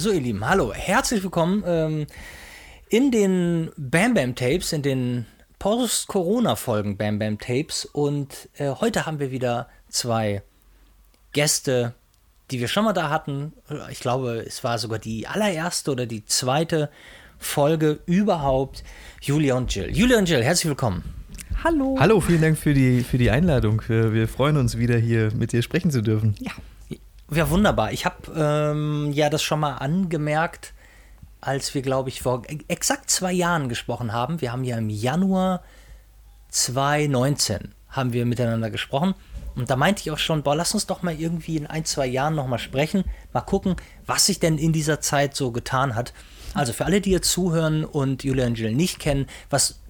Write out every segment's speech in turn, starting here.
So, ihr Lieben, hallo, herzlich willkommen ähm, in den Bam Bam Tapes, in den Post-Corona-Folgen Bam Bam Tapes. Und äh, heute haben wir wieder zwei Gäste, die wir schon mal da hatten. Ich glaube, es war sogar die allererste oder die zweite Folge überhaupt. Julia und Jill. Julia und Jill, herzlich willkommen. Hallo. Hallo, vielen Dank für die, für die Einladung. Wir, wir freuen uns wieder hier mit dir sprechen zu dürfen. Ja. Ja, wunderbar. Ich habe ähm, ja das schon mal angemerkt, als wir, glaube ich, vor exakt zwei Jahren gesprochen haben. Wir haben ja im Januar 2019 haben wir miteinander gesprochen. Und da meinte ich auch schon, boah, lass uns doch mal irgendwie in ein, zwei Jahren nochmal sprechen, mal gucken, was sich denn in dieser Zeit so getan hat. Also für alle, die jetzt zuhören und Julian Jill nicht kennen, was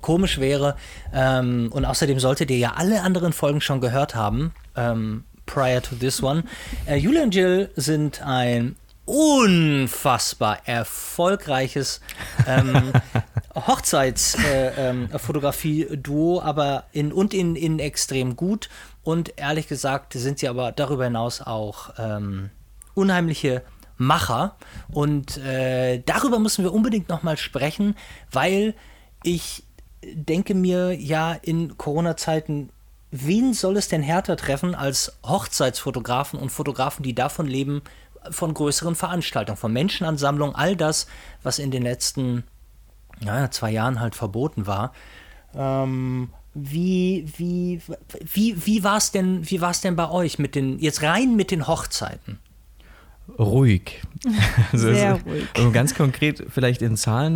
komisch wäre, ähm, und außerdem solltet ihr ja alle anderen Folgen schon gehört haben, ähm, prior to this one. Äh, Julian und Jill sind ein unfassbar erfolgreiches ähm, Hochzeitsfotografie-Duo, äh, ähm, aber in und in, in extrem gut. Und ehrlich gesagt sind sie aber darüber hinaus auch ähm, unheimliche Macher. Und äh, darüber müssen wir unbedingt nochmal sprechen, weil ich denke mir ja in Corona-Zeiten wen soll es denn härter treffen als Hochzeitsfotografen und Fotografen, die davon leben, von größeren Veranstaltungen, von Menschenansammlungen, all das, was in den letzten naja, zwei Jahren halt verboten war. Ähm, wie, wie, wie, wie war es denn, denn bei euch mit den, jetzt rein mit den Hochzeiten? Ruhig. Also, Sehr ruhig. Also ganz konkret vielleicht in Zahlen,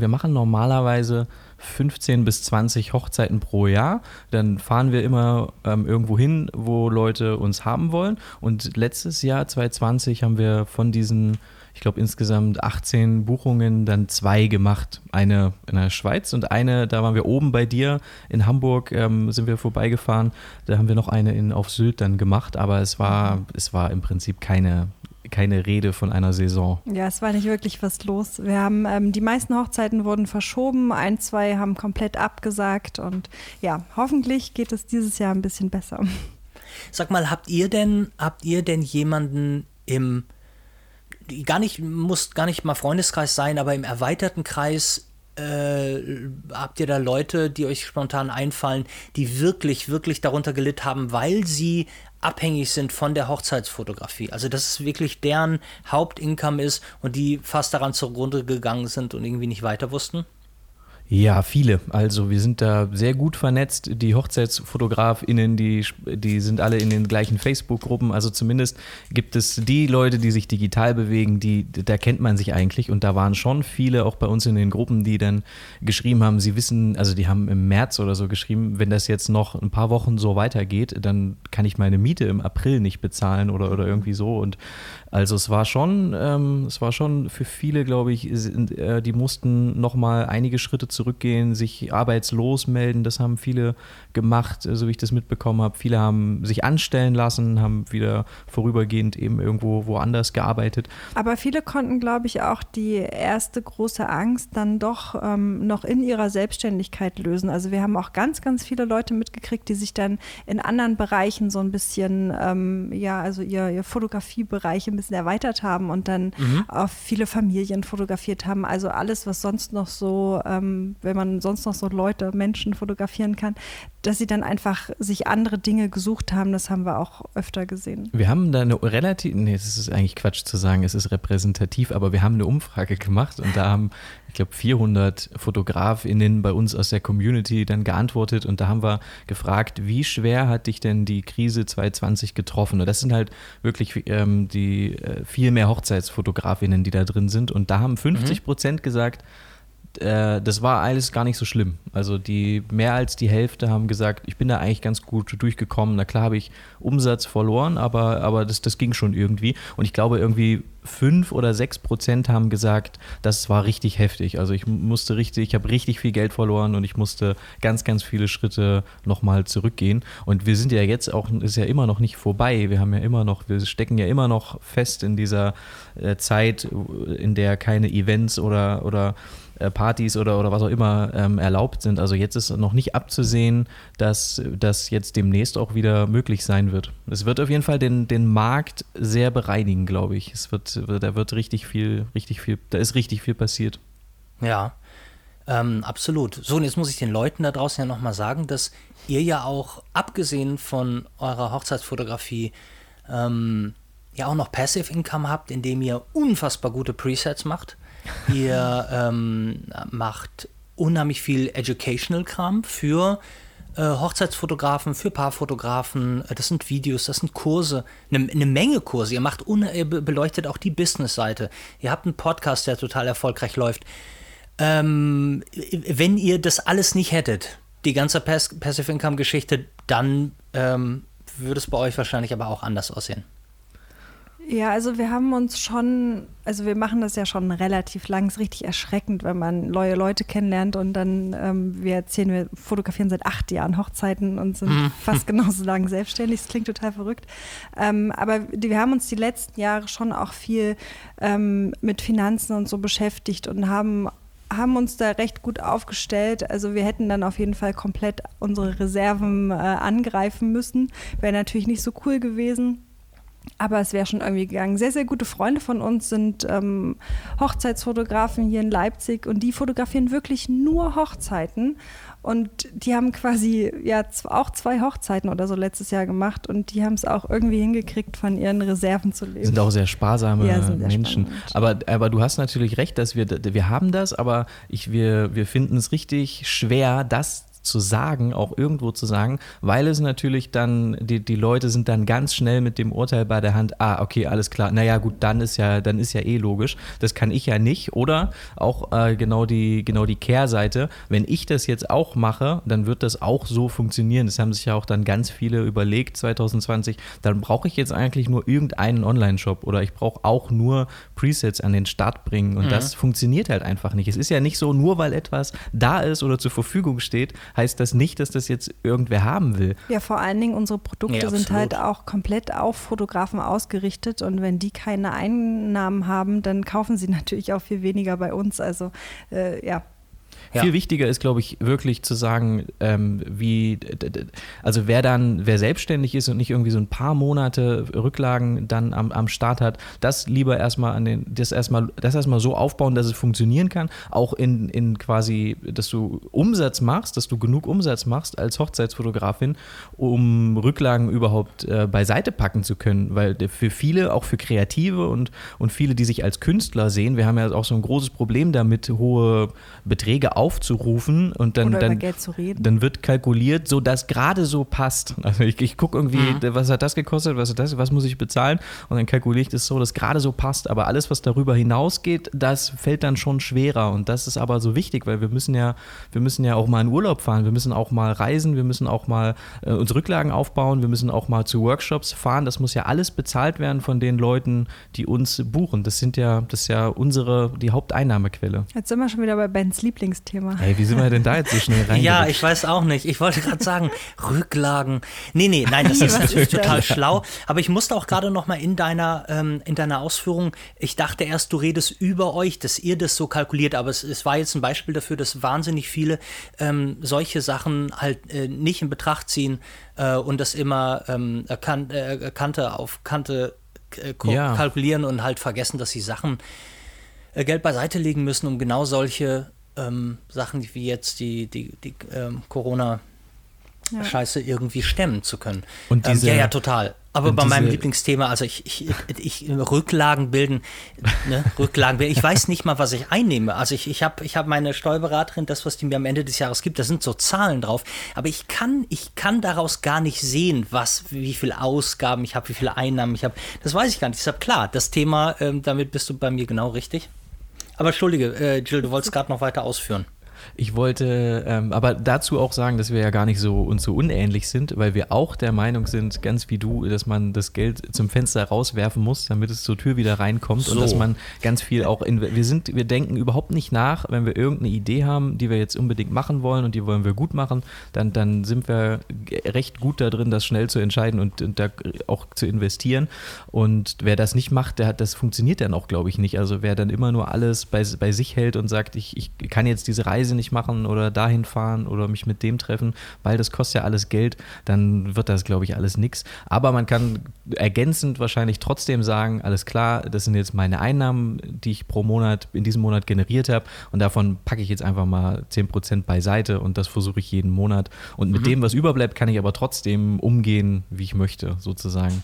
wir machen normalerweise 15 bis 20 Hochzeiten pro Jahr. Dann fahren wir immer ähm, irgendwo hin, wo Leute uns haben wollen. Und letztes Jahr, 2020, haben wir von diesen, ich glaube insgesamt 18 Buchungen dann zwei gemacht. Eine in der Schweiz und eine, da waren wir oben bei dir in Hamburg, ähm, sind wir vorbeigefahren. Da haben wir noch eine in, auf Sylt dann gemacht. Aber es war, es war im Prinzip keine keine Rede von einer Saison. Ja, es war nicht wirklich was los. Wir haben ähm, die meisten Hochzeiten wurden verschoben, ein, zwei haben komplett abgesagt und ja, hoffentlich geht es dieses Jahr ein bisschen besser. Sag mal, habt ihr denn, habt ihr denn jemanden im gar nicht, muss gar nicht mal Freundeskreis sein, aber im erweiterten Kreis äh, habt ihr da Leute, die euch spontan einfallen, die wirklich, wirklich darunter gelitten haben, weil sie abhängig sind von der Hochzeitsfotografie. Also dass es wirklich deren Hauptincome ist und die fast daran zugrunde gegangen sind und irgendwie nicht weiter wussten? Ja, viele. Also wir sind da sehr gut vernetzt. Die HochzeitsfotografInnen, die, die sind alle in den gleichen Facebook-Gruppen. Also zumindest gibt es die Leute, die sich digital bewegen, die, da kennt man sich eigentlich. Und da waren schon viele auch bei uns in den Gruppen, die dann geschrieben haben, sie wissen, also die haben im März oder so geschrieben, wenn das jetzt noch ein paar Wochen so weitergeht, dann kann ich meine Miete im April nicht bezahlen oder, oder irgendwie so. Und also es war schon, ähm, es war schon für viele, glaube ich, äh, die mussten nochmal einige Schritte zurückgehen, sich arbeitslos melden. Das haben viele gemacht, so wie ich das mitbekommen habe. Viele haben sich anstellen lassen, haben wieder vorübergehend eben irgendwo woanders gearbeitet. Aber viele konnten, glaube ich, auch die erste große Angst dann doch ähm, noch in ihrer Selbstständigkeit lösen. Also wir haben auch ganz, ganz viele Leute mitgekriegt, die sich dann in anderen Bereichen so ein bisschen, ähm, ja, also ihr, ihr Fotografiebereich ein bisschen erweitert haben und dann mhm. auch viele Familien fotografiert haben. Also alles, was sonst noch so, ähm, wenn man sonst noch so Leute, Menschen fotografieren kann, dass sie dann einfach sich andere Dinge gesucht haben, das haben wir auch öfter gesehen. Wir haben da eine relativ, nee, das ist eigentlich Quatsch zu sagen, es ist repräsentativ, aber wir haben eine Umfrage gemacht und da haben, ich glaube, 400 FotografInnen bei uns aus der Community dann geantwortet und da haben wir gefragt, wie schwer hat dich denn die Krise 2020 getroffen? Und das sind halt wirklich ähm, die äh, viel mehr HochzeitsfotografInnen, die da drin sind und da haben 50 Prozent mhm. gesagt, äh, das war alles gar nicht so schlimm. Also die mehr als die Hälfte haben gesagt, ich bin da eigentlich ganz gut durchgekommen. Na klar habe ich Umsatz verloren, aber, aber das, das ging schon irgendwie. Und ich glaube, irgendwie fünf oder sechs Prozent haben gesagt, das war richtig heftig. Also ich musste richtig, ich habe richtig viel Geld verloren und ich musste ganz, ganz viele Schritte nochmal zurückgehen. Und wir sind ja jetzt auch, ist ja immer noch nicht vorbei. Wir haben ja immer noch, wir stecken ja immer noch fest in dieser äh, Zeit, in der keine Events oder, oder Partys oder, oder was auch immer ähm, erlaubt sind. Also jetzt ist noch nicht abzusehen, dass das jetzt demnächst auch wieder möglich sein wird. Es wird auf jeden Fall den, den Markt sehr bereinigen, glaube ich. Es wird da wird richtig viel, richtig viel, da ist richtig viel passiert. Ja, ähm, absolut. So, und jetzt muss ich den Leuten da draußen ja nochmal sagen, dass ihr ja auch, abgesehen von eurer Hochzeitsfotografie, ähm, ja auch noch Passive Income habt, indem ihr unfassbar gute Presets macht. Ihr ähm, macht unheimlich viel Educational-Kram für äh, Hochzeitsfotografen, für Paarfotografen. Äh, das sind Videos, das sind Kurse, eine, eine Menge Kurse. Ihr macht ihr beleuchtet auch die Business-Seite. Ihr habt einen Podcast, der total erfolgreich läuft. Ähm, wenn ihr das alles nicht hättet, die ganze Pass Passive Income Geschichte, dann ähm, würde es bei euch wahrscheinlich aber auch anders aussehen. Ja, also wir haben uns schon, also wir machen das ja schon relativ lang, es ist richtig erschreckend, wenn man neue Leute kennenlernt und dann, ähm, wir erzählen, wir fotografieren seit acht Jahren Hochzeiten und sind mhm. fast genauso lang selbstständig, das klingt total verrückt. Ähm, aber die, wir haben uns die letzten Jahre schon auch viel ähm, mit Finanzen und so beschäftigt und haben haben uns da recht gut aufgestellt. Also wir hätten dann auf jeden Fall komplett unsere Reserven äh, angreifen müssen. Wäre natürlich nicht so cool gewesen. Aber es wäre schon irgendwie gegangen. Sehr, sehr gute Freunde von uns sind ähm, Hochzeitsfotografen hier in Leipzig und die fotografieren wirklich nur Hochzeiten. Und die haben quasi ja auch zwei Hochzeiten oder so letztes Jahr gemacht und die haben es auch irgendwie hingekriegt, von ihren Reserven zu leben. Sind auch sehr sparsame ja, sehr Menschen. Aber, aber du hast natürlich recht, dass wir, wir haben das, aber ich, wir, wir finden es richtig schwer, das zu sagen, auch irgendwo zu sagen, weil es natürlich dann, die, die Leute sind dann ganz schnell mit dem Urteil bei der Hand, ah, okay, alles klar, naja gut, dann ist ja, dann ist ja eh logisch. Das kann ich ja nicht. Oder auch äh, genau, die, genau die Kehrseite, wenn ich das jetzt auch mache, dann wird das auch so funktionieren. Das haben sich ja auch dann ganz viele überlegt 2020, dann brauche ich jetzt eigentlich nur irgendeinen Online-Shop oder ich brauche auch nur Presets an den Start bringen. Und mhm. das funktioniert halt einfach nicht. Es ist ja nicht so, nur weil etwas da ist oder zur Verfügung steht, heißt das nicht, dass das jetzt irgendwer haben will. Ja, vor allen Dingen unsere Produkte ja, sind halt auch komplett auf Fotografen ausgerichtet und wenn die keine Einnahmen haben, dann kaufen sie natürlich auch viel weniger bei uns. Also äh, ja, ja. Viel wichtiger ist, glaube ich, wirklich zu sagen, ähm, wie, also wer dann, wer selbstständig ist und nicht irgendwie so ein paar Monate Rücklagen dann am, am Start hat, das lieber erstmal an den, das erstmal, das erstmal so aufbauen, dass es funktionieren kann. Auch in, in quasi, dass du Umsatz machst, dass du genug Umsatz machst als Hochzeitsfotografin, um Rücklagen überhaupt äh, beiseite packen zu können. Weil für viele, auch für Kreative und, und viele, die sich als Künstler sehen, wir haben ja auch so ein großes Problem damit, hohe Beträge aufzurufen und dann, dann, dann wird kalkuliert, so dass gerade so passt. Also ich, ich gucke irgendwie, mhm. was hat das gekostet, was hat das, was muss ich bezahlen und dann kalkuliere ich das so, dass gerade so passt. Aber alles, was darüber hinausgeht, das fällt dann schon schwerer und das ist aber so wichtig, weil wir müssen ja, wir müssen ja auch mal in Urlaub fahren, wir müssen auch mal reisen, wir müssen auch mal äh, uns Rücklagen aufbauen, wir müssen auch mal zu Workshops fahren. Das muss ja alles bezahlt werden von den Leuten, die uns buchen. Das sind ja, das ist ja unsere, die Haupteinnahmequelle. Jetzt sind wir schon wieder bei Bens Lieblingsthema. Thema. Ey, wie sind wir denn da jetzt so schnell rein? ja, ich weiß auch nicht. Ich wollte gerade sagen, Rücklagen. Nee, nee, nein, das ist, das ist total schlau. Aber ich musste auch gerade noch mal in deiner, ähm, in deiner Ausführung, ich dachte erst, du redest über euch, dass ihr das so kalkuliert, aber es, es war jetzt ein Beispiel dafür, dass wahnsinnig viele ähm, solche Sachen halt äh, nicht in Betracht ziehen äh, und das immer ähm, kan äh, Kante auf Kante äh, ja. kalkulieren und halt vergessen, dass sie Sachen äh, Geld beiseite legen müssen, um genau solche ähm, Sachen wie jetzt die, die, die ähm, Corona- Scheiße irgendwie stemmen zu können. Und diese, ähm, ja, ja, total. Aber bei meinem Lieblingsthema, also ich, ich, ich Rücklagen bilden, ne, Rücklagen bilden. Ich weiß nicht mal, was ich einnehme. Also ich, ich habe ich hab meine Steuerberaterin, das, was die mir am Ende des Jahres gibt, da sind so Zahlen drauf. Aber ich kann, ich kann daraus gar nicht sehen, was, wie viele Ausgaben ich habe, wie viele Einnahmen ich habe. Das weiß ich gar nicht. Deshalb klar, das Thema, ähm, damit bist du bei mir genau richtig. Aber entschuldige, äh, Jill, du wolltest gerade noch weiter ausführen. Ich wollte ähm, aber dazu auch sagen, dass wir ja gar nicht so uns so unähnlich sind, weil wir auch der Meinung sind, ganz wie du, dass man das Geld zum Fenster rauswerfen muss, damit es zur Tür wieder reinkommt so. und dass man ganz viel auch in, wir sind, wir denken überhaupt nicht nach, wenn wir irgendeine Idee haben, die wir jetzt unbedingt machen wollen und die wollen wir gut machen, dann, dann sind wir recht gut da drin, das schnell zu entscheiden und, und da auch zu investieren. Und wer das nicht macht, der hat, das funktioniert dann auch, glaube ich, nicht. Also wer dann immer nur alles bei, bei sich hält und sagt, ich, ich kann jetzt diese Reise Reise nicht machen oder dahin fahren oder mich mit dem treffen, weil das kostet ja alles Geld, dann wird das, glaube ich, alles nichts. Aber man kann ergänzend wahrscheinlich trotzdem sagen, alles klar, das sind jetzt meine Einnahmen, die ich pro Monat in diesem Monat generiert habe und davon packe ich jetzt einfach mal 10% beiseite und das versuche ich jeden Monat. Und mit mhm. dem, was überbleibt, kann ich aber trotzdem umgehen, wie ich möchte, sozusagen.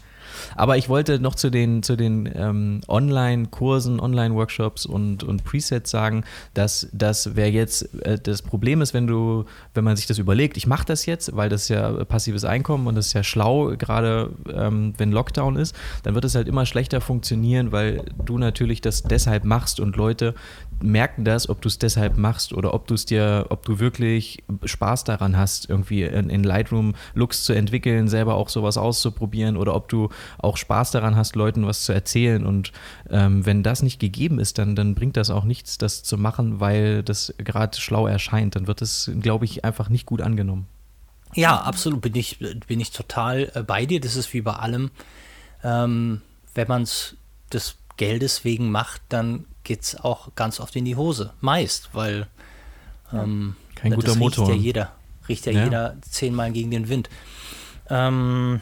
Aber ich wollte noch zu den, zu den ähm, Online-Kursen, Online-Workshops und, und Presets sagen, dass das wäre jetzt äh, das Problem ist, wenn du, wenn man sich das überlegt, ich mache das jetzt, weil das ja passives Einkommen und das ist ja schlau, gerade ähm, wenn Lockdown ist, dann wird es halt immer schlechter funktionieren, weil du natürlich das deshalb machst und Leute merken das, ob du es deshalb machst oder ob du es dir, ob du wirklich Spaß daran hast, irgendwie in, in, Lightroom Looks zu entwickeln, selber auch sowas auszuprobieren oder ob du auch Spaß daran hast, Leuten was zu erzählen. Und ähm, wenn das nicht gegeben ist, dann, dann bringt das auch nichts, das zu machen, weil das gerade schlau erscheint. Dann wird es, glaube ich, einfach nicht gut angenommen. Ja, absolut. Bin ich, bin ich total äh, bei dir. Das ist wie bei allem. Ähm, wenn man es des Geldes wegen macht, dann geht es auch ganz oft in die Hose. Meist, weil ähm, kein guter das Motor. Riecht ja jeder. Riecht ja, ja. jeder zehnmal gegen den Wind. Ähm,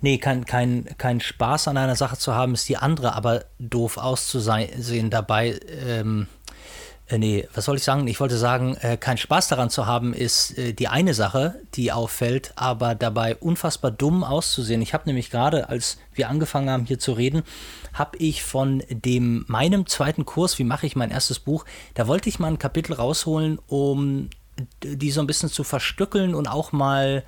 nee, kein, kein, kein Spaß an einer Sache zu haben, ist die andere, aber doof auszusehen dabei. Ähm, äh, nee, was soll ich sagen? Ich wollte sagen, äh, keinen Spaß daran zu haben, ist äh, die eine Sache, die auffällt, aber dabei unfassbar dumm auszusehen. Ich habe nämlich gerade, als wir angefangen haben hier zu reden, habe ich von dem meinem zweiten Kurs, wie mache ich mein erstes Buch, da wollte ich mal ein Kapitel rausholen, um die so ein bisschen zu verstückeln und auch mal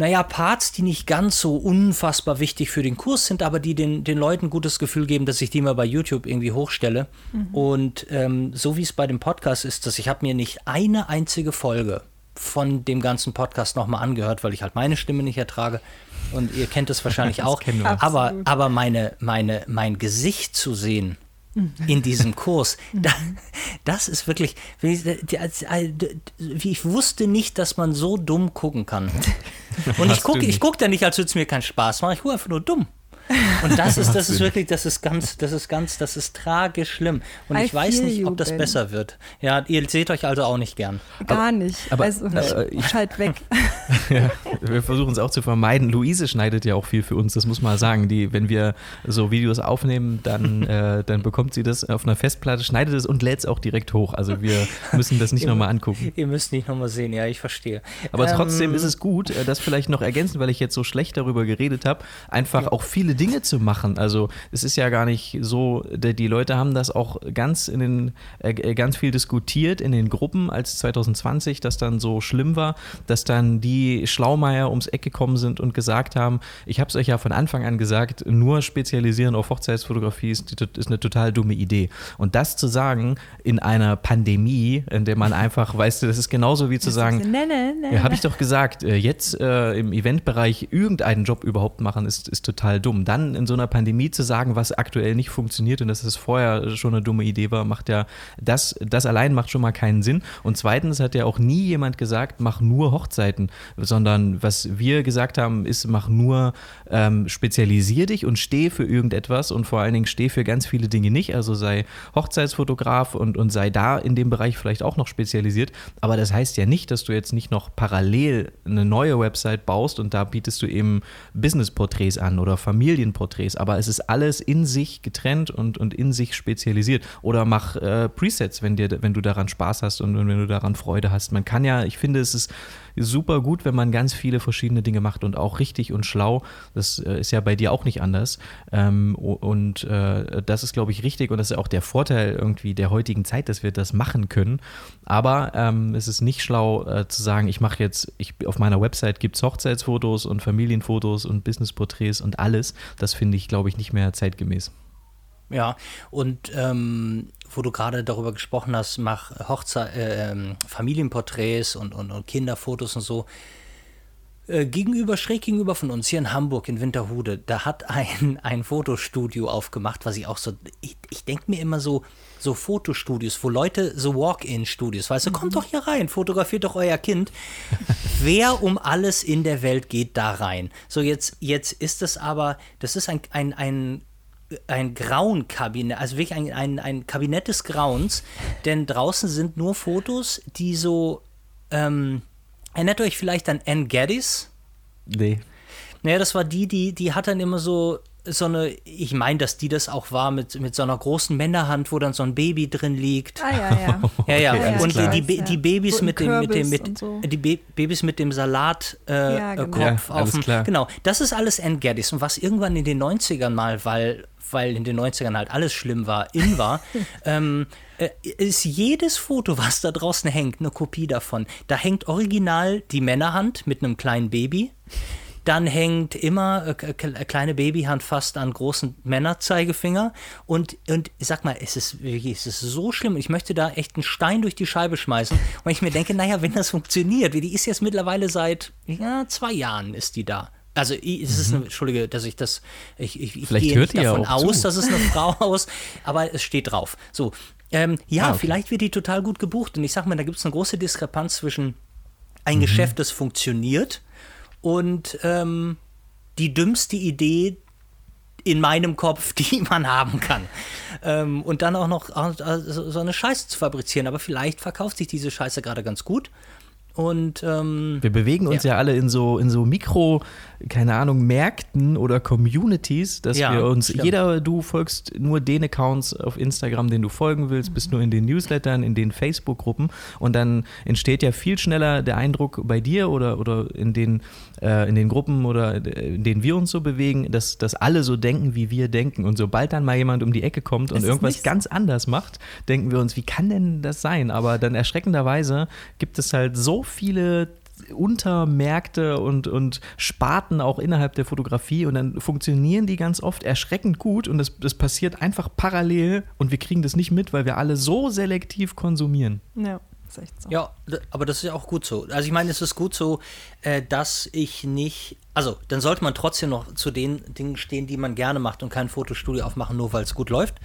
naja, Parts, die nicht ganz so unfassbar wichtig für den Kurs sind, aber die den, den Leuten ein gutes Gefühl geben, dass ich die mal bei YouTube irgendwie hochstelle. Mhm. Und ähm, so wie es bei dem Podcast ist, dass ich habe mir nicht eine einzige Folge von dem ganzen Podcast nochmal angehört, weil ich halt meine Stimme nicht ertrage. Und ihr kennt es wahrscheinlich auch. Aber, aber meine, meine, mein Gesicht zu sehen, in diesem Kurs. Da, das ist wirklich, ich wusste nicht, dass man so dumm gucken kann. Und ich gucke ich guck da nicht, als würde es mir keinen Spaß machen. Ich gucke einfach nur dumm. Und das ist, das ist wirklich, das ist ganz, das ist ganz, das ist tragisch schlimm. Und I ich weiß nicht, ob das besser wird. Ja, ihr seht euch also auch nicht gern. Gar nicht. Aber, also, äh, ich schalt weg. ja, wir versuchen es auch zu vermeiden. Luise schneidet ja auch viel für uns, das muss man sagen. Die, wenn wir so Videos aufnehmen, dann, äh, dann bekommt sie das auf einer Festplatte, schneidet es und lädt es auch direkt hoch. Also wir müssen das nicht nochmal angucken. Ihr müsst nicht nochmal sehen, ja, ich verstehe. Aber ähm, trotzdem ist es gut, äh, das vielleicht noch ergänzen, weil ich jetzt so schlecht darüber geredet habe, einfach auch viele Dinge zu machen. Also es ist ja gar nicht so, die Leute haben das auch ganz in den, äh, ganz viel diskutiert in den Gruppen, als 2020 das dann so schlimm war, dass dann die Schlaumeier ums Eck gekommen sind und gesagt haben, ich habe es euch ja von Anfang an gesagt, nur spezialisieren auf Hochzeitsfotografie ist, ist eine total dumme Idee. Und das zu sagen in einer Pandemie, in der man einfach, weißt du, das ist genauso wie zu sagen, nee, nee, nee, ja, habe ich doch gesagt, äh, jetzt äh, im Eventbereich irgendeinen Job überhaupt machen, ist, ist total dumm. Dann in so einer Pandemie zu sagen, was aktuell nicht funktioniert und dass es vorher schon eine dumme Idee war, macht ja, das, das allein macht schon mal keinen Sinn. Und zweitens hat ja auch nie jemand gesagt, mach nur Hochzeiten, sondern was wir gesagt haben, ist, mach nur, ähm, spezialisier dich und steh für irgendetwas und vor allen Dingen steh für ganz viele Dinge nicht. Also sei Hochzeitsfotograf und, und sei da in dem Bereich vielleicht auch noch spezialisiert. Aber das heißt ja nicht, dass du jetzt nicht noch parallel eine neue Website baust und da bietest du eben Business-Porträts an oder Familienporträts Porträts, aber es ist alles in sich getrennt und, und in sich spezialisiert. Oder mach äh, Presets, wenn, dir, wenn du daran Spaß hast und, und wenn du daran Freude hast. Man kann ja, ich finde, es ist super gut, wenn man ganz viele verschiedene Dinge macht und auch richtig und schlau. Das äh, ist ja bei dir auch nicht anders. Ähm, und äh, das ist, glaube ich, richtig und das ist auch der Vorteil irgendwie der heutigen Zeit, dass wir das machen können. Aber ähm, es ist nicht schlau äh, zu sagen, ich mache jetzt, ich, auf meiner Website gibt es Hochzeitsfotos und Familienfotos und Businessporträts und alles. Das finde ich, glaube ich, nicht mehr zeitgemäß. Ja, und ähm, wo du gerade darüber gesprochen hast, mach Hochzeit, äh, ähm, Familienporträts und, und, und, Kinderfotos und so. Äh, gegenüber, schräg gegenüber von uns, hier in Hamburg, in Winterhude, da hat ein, ein Fotostudio aufgemacht, was ich auch so, ich, ich denke mir immer so, so Fotostudios, wo Leute, so Walk-in-Studios, weißt du, mhm. kommt doch hier rein, fotografiert doch euer Kind. Wer um alles in der Welt geht da rein? So, jetzt, jetzt ist es aber, das ist ein, ein, ein ein Grauenkabinett, also wirklich ein, ein, ein Kabinett des Grauens, denn draußen sind nur Fotos, die so, ähm, erinnert euch vielleicht an Anne Gaddis? Nee. Naja, das war die, die, die hat dann immer so so eine, ich meine, dass die das auch war mit, mit so einer großen Männerhand, wo dann so ein Baby drin liegt. Ah ja, ja. Ja, ja. Okay, alles und klar. die, die, die Babys So mit dem, mit dem, mit, so. die Ba- Babys mit dem Salatkopf äh, Ja, äh, genau. Kopf Ja, auf dem. klar. Genau, das ist alles Ann Gaddis. Und was irgendwann in den 90ern mal, weil, weil in den 90ern halt alles schlimm war, in war, ähm, äh, ist jedes Foto, was da draußen hängt, eine Kopie davon. Da hängt original die Männerhand mit einem kleinen Baby. Dann hängt immer äh, kleine Babyhand fast an großen Männerzeigefinger. Und, und ich sag mal, es ist wirklich, es ist so schlimm. Ich möchte da echt einen Stein durch die Scheibe schmeißen. Und ich mir denke, naja, wenn das funktioniert, wie die ist jetzt mittlerweile seit ja, zwei Jahren ist die da. Also es ist eine, Entschuldige, dass ich das, ich, ich, ich Mhm. Vielleicht gehe hört nicht davon aus, zu. dass es eine Frau aus, aber es steht drauf. So, ähm, ja, Ah, okay. vielleicht wird die total gut gebucht. Und ich sag mal, da gibt es eine große Diskrepanz zwischen ein Mhm. Geschäft, das funktioniert und ähm, die dümmste Idee in meinem Kopf, die man haben kann. Ähm, und dann auch noch äh, so so eine Scheiße zu fabrizieren. Aber vielleicht verkauft sich diese Scheiße gerade ganz gut. Und ähm, Wir bewegen uns ja, alle in so, in so Mikro, keine Ahnung, Märkten oder Communities, dass Ja, wir uns, stimmt. jeder, du folgst nur den Accounts auf Instagram, den du folgen willst, bist nur in den Newslettern, in den Facebook-Gruppen und dann entsteht ja viel schneller der Eindruck bei dir oder, oder in, den, äh, in den Gruppen oder äh, in denen wir uns so bewegen, dass, dass alle so denken, wie wir denken und sobald dann mal jemand um die Ecke kommt und Es irgendwas ganz anders macht, denken wir uns, wie kann denn das sein? Aber dann erschreckenderweise gibt es halt so viele Untermärkte und, und Sparten auch innerhalb der Fotografie und dann funktionieren die ganz oft erschreckend gut und das, das passiert einfach parallel und wir kriegen das nicht mit, weil wir alle so selektiv konsumieren. Ja, ist echt so. Ja, aber das ist ja auch gut so. Also ich meine, es ist gut so, äh, dass ich nicht, also dann sollte man trotzdem noch zu den Dingen stehen, die man gerne macht und kein Fotostudio aufmachen, nur weil es gut läuft.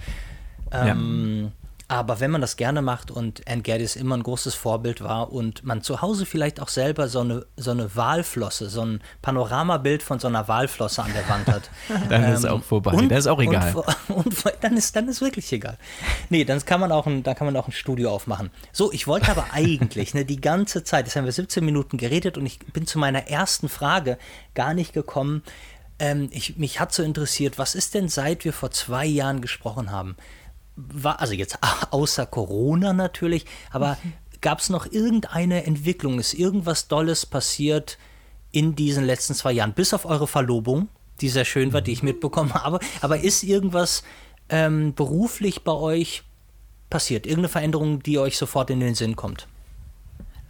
Ähm, Aber wenn man das gerne macht und Anne Gaddis immer ein großes Vorbild war und man zu Hause vielleicht auch selber so eine, so eine Walflosse, so ein Panoramabild von so einer Walflosse an der Wand hat. Dann ist auch vorbei. Ähm, und- das ist auch egal. Und, und, dann ist dann ist wirklich egal. Nee, dann kann man auch ein, dann kann man auch ein Studio aufmachen. So, ich wollte aber eigentlich ne, die ganze Zeit, jetzt haben wir 17 Minuten geredet und ich bin zu meiner ersten Frage gar nicht gekommen. Ähm, ich, mich hat so interessiert, was ist denn seit wir vor zwei Jahren gesprochen haben? War, also jetzt außer Corona natürlich, aber gab es noch irgendeine Entwicklung? Ist irgendwas Dolles passiert in diesen letzten zwei Jahren? Bis auf eure Verlobung, die sehr schön war, die ich mitbekommen habe. Aber ist irgendwas ähm, beruflich bei euch passiert? Irgendeine Veränderung, die euch sofort in den Sinn kommt?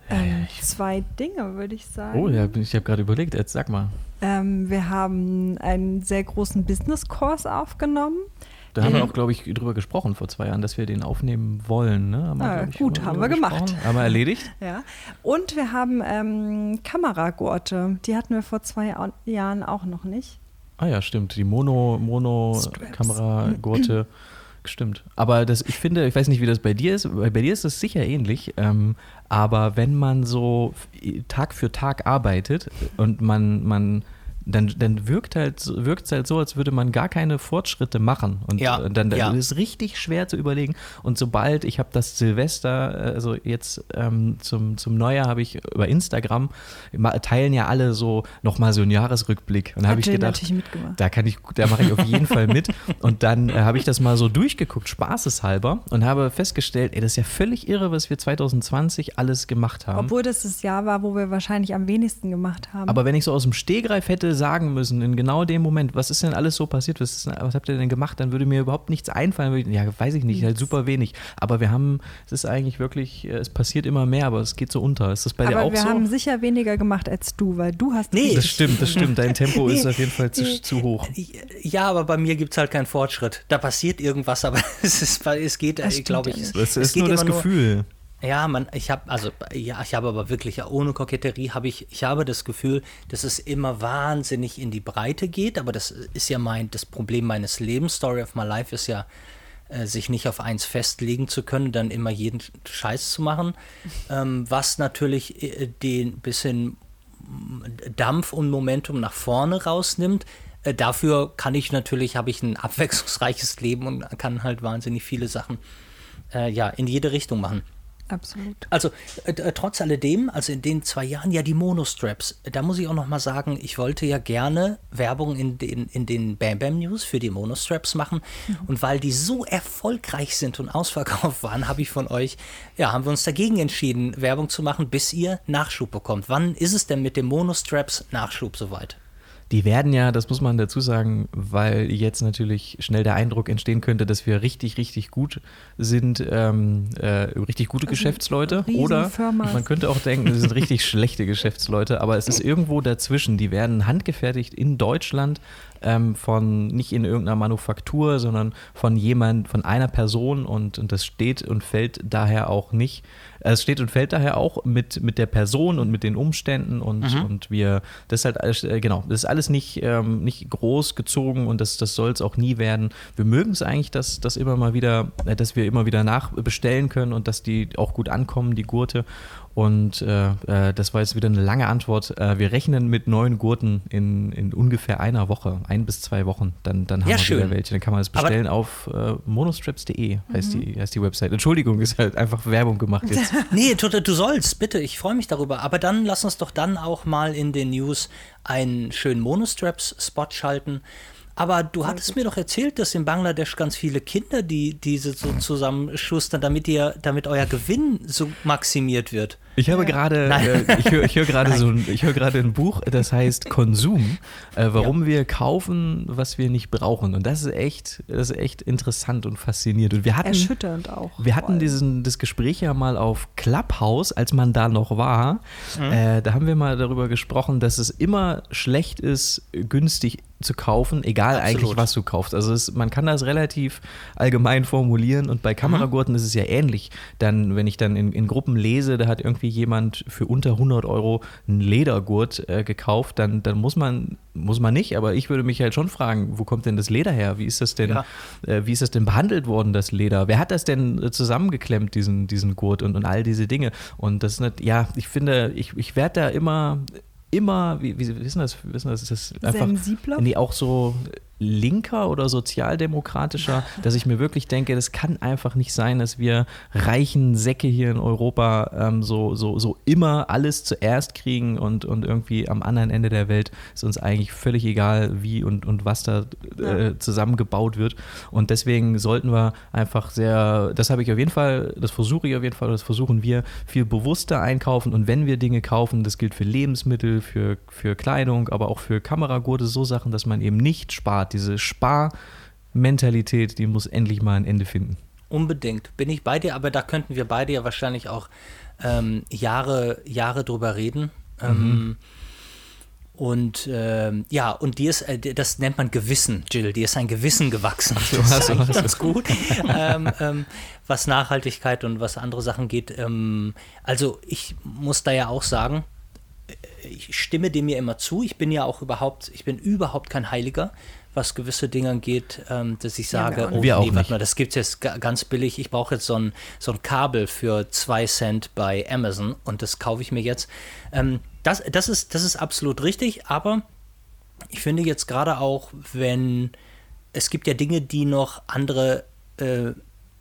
Ähm, zwei Dinge, würde ich sagen. Oh, ja, ich habe gerade überlegt, jetzt sag mal. Ähm, wir haben einen sehr großen Business-Kurs aufgenommen. Da haben wir auch, glaube ich, drüber gesprochen vor zwei Jahren, dass wir den aufnehmen wollen. Ne? Haben wir, Ah, gut, haben wir gemacht. Haben wir erledigt? Ja. Und wir haben ähm, Kameragurte. Die hatten wir vor zwei Jahr- Jahren auch noch nicht. Ah ja, stimmt. Die Mono, Mono Gurte. Stimmt. Aber das, ich finde, ich weiß nicht, wie das bei dir ist. Bei bei dir ist es sicher ähnlich. Ähm, aber wenn man so Tag für Tag arbeitet und man, man dann, dann wirkt halt, wirkt es halt so, als würde man gar keine Fortschritte machen. Und Ja, äh, dann, dann ja. ist es richtig schwer zu überlegen. Und sobald, ich habe das Silvester, äh, also jetzt ähm, zum, zum Neujahr habe ich über Instagram, teilen ja alle so nochmal so einen Jahresrückblick. Und da habe ich gedacht, da kann ich, da mache ich auf jeden Fall mit. Und dann äh, habe ich das mal so durchgeguckt, spaßeshalber, und habe festgestellt, ey, das ist ja völlig irre, was wir 2020 alles gemacht haben. Obwohl das das Jahr war, wo wir wahrscheinlich am wenigsten gemacht haben. aber wenn ich so aus dem Stehgreif hätte sagen müssen, in genau dem Moment, was ist denn alles so passiert, was, ist, denn- was habt ihr denn gemacht, dann würde mir überhaupt nichts einfallen. Ich- Ja, weiß ich nicht, halt super wenig. Aber wir haben, es ist eigentlich wirklich, äh, es passiert immer mehr, aber es geht so unter. Ist das bei dir Aber auch wir so? haben sicher weniger gemacht als du, weil du hast Nee. das stimmt, das stimmt. Dein Tempo ist Nee. auf jeden Fall zu, zu hoch. Ja, aber bei mir gibt es halt keinen Fortschritt. Da passiert irgendwas, aber es, ist, es geht, Das glaube ich. es- Das es ist geht nur das Gefühl. Ja, man, ich habe also ja, ich habe aber wirklich ja, ohne Koketterie habe ich ich habe das Gefühl, dass es immer wahnsinnig in die Breite geht, aber das ist ja mein das Problem meines Lebens. Story of my life ist ja äh, sich nicht auf eins festlegen zu können, dann immer jeden Scheiß zu machen, ähm, was natürlich äh, den bisschen Dampf und Momentum nach vorne rausnimmt. äh, dafür kann ich natürlich, habe ich ein abwechslungsreiches Leben und kann halt wahnsinnig viele Sachen äh, ja, in jede Richtung machen. Absolut. Also äh, äh, trotz alledem, also in den zwei Jahren, ja die Monostraps, da muss ich auch noch mal sagen, ich wollte ja gerne Werbung in den, in den Bam Bam News für die Monostraps machen mhm. und weil die so erfolgreich sind und ausverkauft waren, habe ich von euch, ja, haben wir uns dagegen entschieden, Werbung zu machen, bis ihr Nachschub bekommt. Wann ist es denn mit dem Monostraps Nachschub soweit? Die werden ja, das muss man dazu sagen, weil jetzt natürlich schnell der Eindruck entstehen könnte, dass wir richtig, richtig gut sind, ähm, äh, richtig gute also Geschäftsleute. Oder man könnte auch denken, sie sind richtig schlechte Geschäftsleute, aber es ist irgendwo dazwischen. Die werden handgefertigt in Deutschland ähm, von nicht in irgendeiner Manufaktur, sondern von jemand, von einer Person und, und das steht und fällt daher auch nicht es steht und fällt daher auch mit, mit der Person und mit den Umständen und, mhm. und wir, das ist halt alles, äh, genau, das ist alles nicht, ähm, nicht groß gezogen und das, das soll es auch nie werden. Wir mögen es eigentlich, dass, dass immer mal wieder, äh, dass wir immer wieder nachbestellen können und dass die auch gut ankommen, die Gurte. Und äh, äh, das war jetzt wieder eine lange Antwort. Äh, wir rechnen mit neuen Gurten in, in ungefähr einer Woche, ein bis zwei Wochen. Dann, dann haben ja, wir schön. wieder welche. Dann kann man es bestellen Aber auf äh, monostrips.de, heißt, mhm. die, heißt die Website. Entschuldigung, ist halt einfach Werbung gemacht jetzt. nee, du, du sollst, bitte, ich freue mich darüber. Aber dann lass uns doch dann auch mal in den News einen schönen Monostraps-Spot schalten. Aber du hattest mir doch erzählt, dass in Bangladesch ganz viele Kinder, die diese so zusammenschustern, damit ihr, damit euer Gewinn so maximiert wird. Ich habe gerade, äh, ich höre ich hör gerade so, ein, ich höre gerade ein Buch, das heißt Konsum, äh, warum ja. wir kaufen, was wir nicht brauchen. Und das ist echt, das ist echt interessant und faszinierend. Und wir hatten, erschütternd auch. Wir hatten diesen, das Gespräch ja mal auf Clubhouse, als man da noch war. Mhm. Äh, da haben wir mal darüber gesprochen, dass es immer schlecht ist, günstig zu kaufen, egal Absolut. eigentlich, was du kaufst. Also es, man kann das relativ allgemein formulieren und bei Kameragurten mhm. ist es ja ähnlich. Dann, wenn ich dann in, in Gruppen lese, da hat irgendwie irgendwie jemand für unter 100 Euro einen Ledergurt äh, gekauft, dann, dann muss man, muss man nicht, aber ich würde mich halt schon fragen, wo kommt denn das Leder her? Wie ist das denn, ja. äh, wie ist das denn behandelt worden, das Leder? Wer hat das denn äh, zusammengeklemmt, diesen, diesen Gurt und, und all diese Dinge? Und das ist nicht, ja, ich finde, ich, ich werde da immer immer, wie, wie wissen das, wissen das, ist das einfach, Sensibler? Nee, auch so linker oder sozialdemokratischer, dass ich mir wirklich denke, das kann einfach nicht sein, dass wir reichen Säcke hier in Europa ähm, so, so, so immer alles zuerst kriegen und, und irgendwie am anderen Ende der Welt ist uns eigentlich völlig egal, wie und, und was da äh, zusammengebaut wird. Und deswegen sollten wir einfach sehr, das habe ich auf jeden Fall, das versuche ich auf jeden Fall, das versuchen wir viel bewusster einkaufen. Und wenn wir Dinge kaufen, das gilt für Lebensmittel, für, für Kleidung, aber auch für Kameragurte, so Sachen, dass man eben nicht spart Spart, diese Sparmentalität, die muss endlich mal ein Ende finden. Unbedingt, bin ich bei dir, aber da könnten wir beide ja wahrscheinlich auch ähm, Jahre, Jahre drüber reden. Ähm, mhm. Ähm, und ähm, ja, und dir ist, äh, das nennt man Gewissen, Jill, dir ist ein Gewissen gewachsen. Das ist ganz gut, ähm, ähm, was Nachhaltigkeit und was andere Sachen geht. Ähm, also ich muss da ja auch sagen, ich stimme dem ja immer zu. Ich bin ja auch überhaupt, ich bin überhaupt kein Heiliger was gewisse Dinge angeht, ähm, dass ich sage, ja, oh, nee, warte mal, das gibt es jetzt ganz billig. Ich brauche jetzt so ein, so ein Kabel für zwei Cent bei Amazon und das kaufe ich mir jetzt. Ähm, das, das, ist, das ist absolut richtig, aber ich finde jetzt gerade auch, wenn es gibt ja Dinge, die noch andere äh,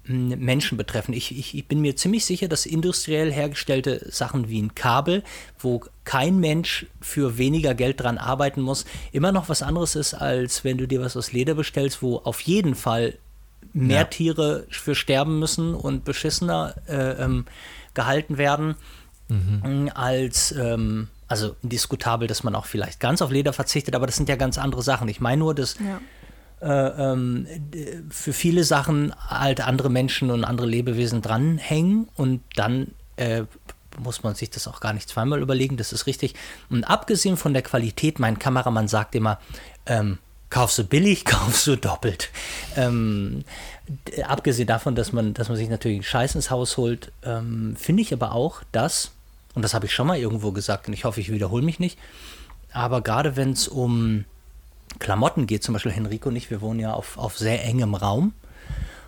Menschen betreffen. Ich, ich, ich, bin mir ziemlich sicher, dass industriell hergestellte Sachen wie ein Kabel, wo kein Mensch für weniger Geld dran arbeiten muss, immer noch was anderes ist, als wenn du dir was aus Leder bestellst, wo auf jeden Fall mehr ja. Tiere für sterben müssen und beschissener äh, ähm, gehalten werden, mhm. als ähm, also diskutabel, dass man auch vielleicht ganz auf Leder verzichtet, aber das sind ja ganz andere Sachen. Ich meine nur, dass ja für viele Sachen halt andere Menschen und andere Lebewesen dranhängen und dann äh, muss man sich das auch gar nicht zweimal überlegen, das ist richtig. Und abgesehen von der Qualität, mein Kameramann sagt immer, ähm, kaufst du billig, kaufst du doppelt. Ähm, abgesehen davon, dass man, dass man sich natürlich einen Scheiß ins Haus holt, ähm, finde ich aber auch, dass, und das habe ich schon mal irgendwo gesagt und ich hoffe, ich wiederhole mich nicht, aber gerade wenn es um Klamotten geht, zum Beispiel Henrico und ich, wir wohnen ja auf, auf sehr engem Raum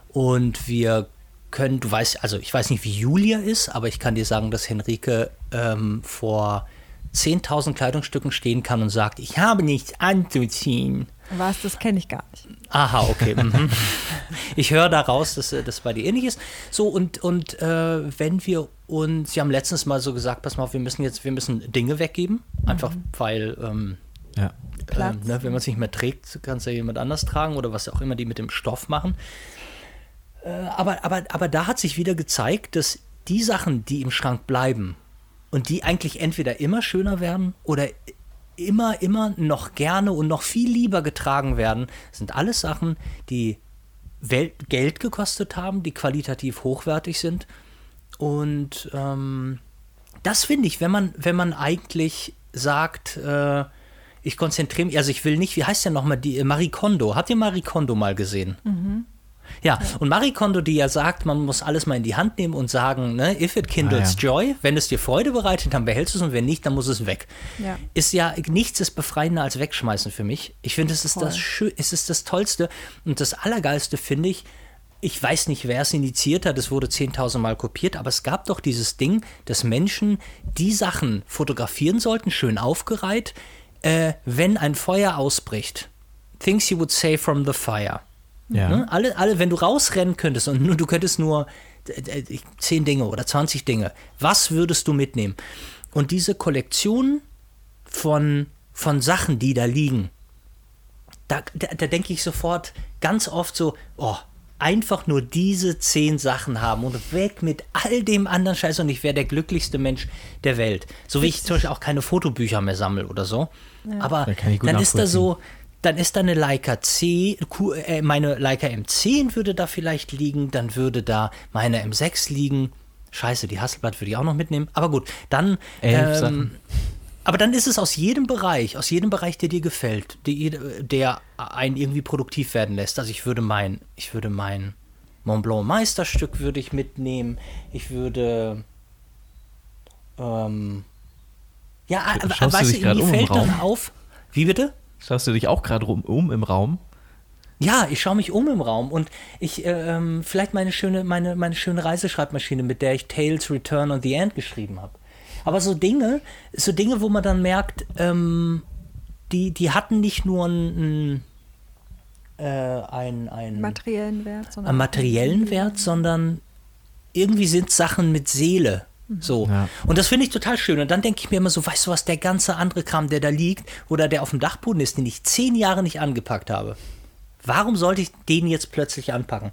und wir können, du weißt, also ich weiß nicht, wie Julia ist, aber ich kann dir sagen, dass Henrike ähm, vor 10.000 Kleidungsstücken stehen kann und sagt, ich habe nichts anzuziehen. Was, das kenne ich gar nicht. Aha, okay. Mhm. Ich höre daraus, dass äh, das bei dir ähnlich ist. So, und, und äh, wenn wir uns, Sie haben letztens mal so gesagt, pass mal auf, wir müssen jetzt, wir müssen Dinge weggeben. Einfach Mhm. weil, ähm, Ja. Platz. ähm, ne, wenn man es nicht mehr trägt, kann es ja jemand anders tragen oder was auch immer die mit dem Stoff machen. Äh, aber, aber, aber da hat sich wieder gezeigt, dass die Sachen, die im Schrank bleiben und die eigentlich entweder immer schöner werden oder immer, immer noch gerne und noch viel lieber getragen werden, sind alles Sachen, die Welt Geld gekostet haben, die qualitativ hochwertig sind. Und ähm, das finde ich, wenn man, wenn man eigentlich sagt, äh, ich konzentriere mich, also ich will nicht, wie heißt der nochmal, die äh, Marie Kondo. Habt ihr Marie Kondo mal gesehen? Ja, und Marie Kondo, die ja sagt, man muss alles mal in die Hand nehmen und sagen, ne, if it kindles Ah, ja. joy, wenn es dir Freude bereitet, dann behältst du es und wenn nicht, dann muss es weg. Ja. Ist ja, nichts ist befreiender als wegschmeißen für mich. Ich finde, es ist Voll. das schön, es ist das Tollste und das Allergeilste finde ich, ich weiß nicht, wer es initiiert hat, es wurde 10.000 Mal kopiert, aber es gab doch dieses Ding, dass Menschen die Sachen fotografieren sollten, schön aufgereiht, äh, wenn ein Feuer ausbricht. Things you would say from the fire. Ja. Ne? Alle, alle, wenn du rausrennen könntest und nur, du könntest nur zehn Dinge oder 20 Dinge, was würdest du mitnehmen? Und diese Kollektion von, von Sachen, die da liegen, da, da, da denke ich sofort ganz oft so, oh, einfach nur diese zehn Sachen haben und weg mit all dem anderen Scheiß und ich wäre der glücklichste Mensch der Welt. So wie ich zum Beispiel auch keine Fotobücher mehr sammle oder so. Aber Ja, gut dann ist da so, dann ist da eine Leica C, Q, äh, meine Leica M10 würde da vielleicht liegen, dann würde da meine M6 liegen. Scheiße, die Hasselblatt würde ich auch noch mitnehmen. Aber gut, dann. Elf ähm, aber dann ist es aus jedem Bereich, aus jedem Bereich, der dir gefällt, die, der einen irgendwie produktiv werden lässt. Also ich würde mein, ich würde mein Mont Blanc Meisterstück würde ich mitnehmen. Ich würde ähm, ja, aber, schaust du weißt dich du, grad mir um im fällt dann Raum? auf. Wie bitte? Schaust du dich auch gerade rum- um im Raum? Ja, ich schaue mich um im Raum und ich äh, ähm, vielleicht meine schöne meine meine schöne Reiseschreibmaschine, mit der ich Tales Return on the End geschrieben habe. Aber so Dinge, so Dinge, wo man dann merkt, ähm, die die hatten nicht nur einen äh, ein, ein Materiellen Wert, sondern einen materiellen Wert, sondern irgendwie sind Sachen mit Seele. So. Ja. Und das finde ich total schön. Und dann denke ich mir immer so, weißt du was, der ganze andere Kram, der da liegt oder der auf dem Dachboden ist, den ich zehn Jahre nicht angepackt habe. Warum sollte ich den jetzt plötzlich anpacken?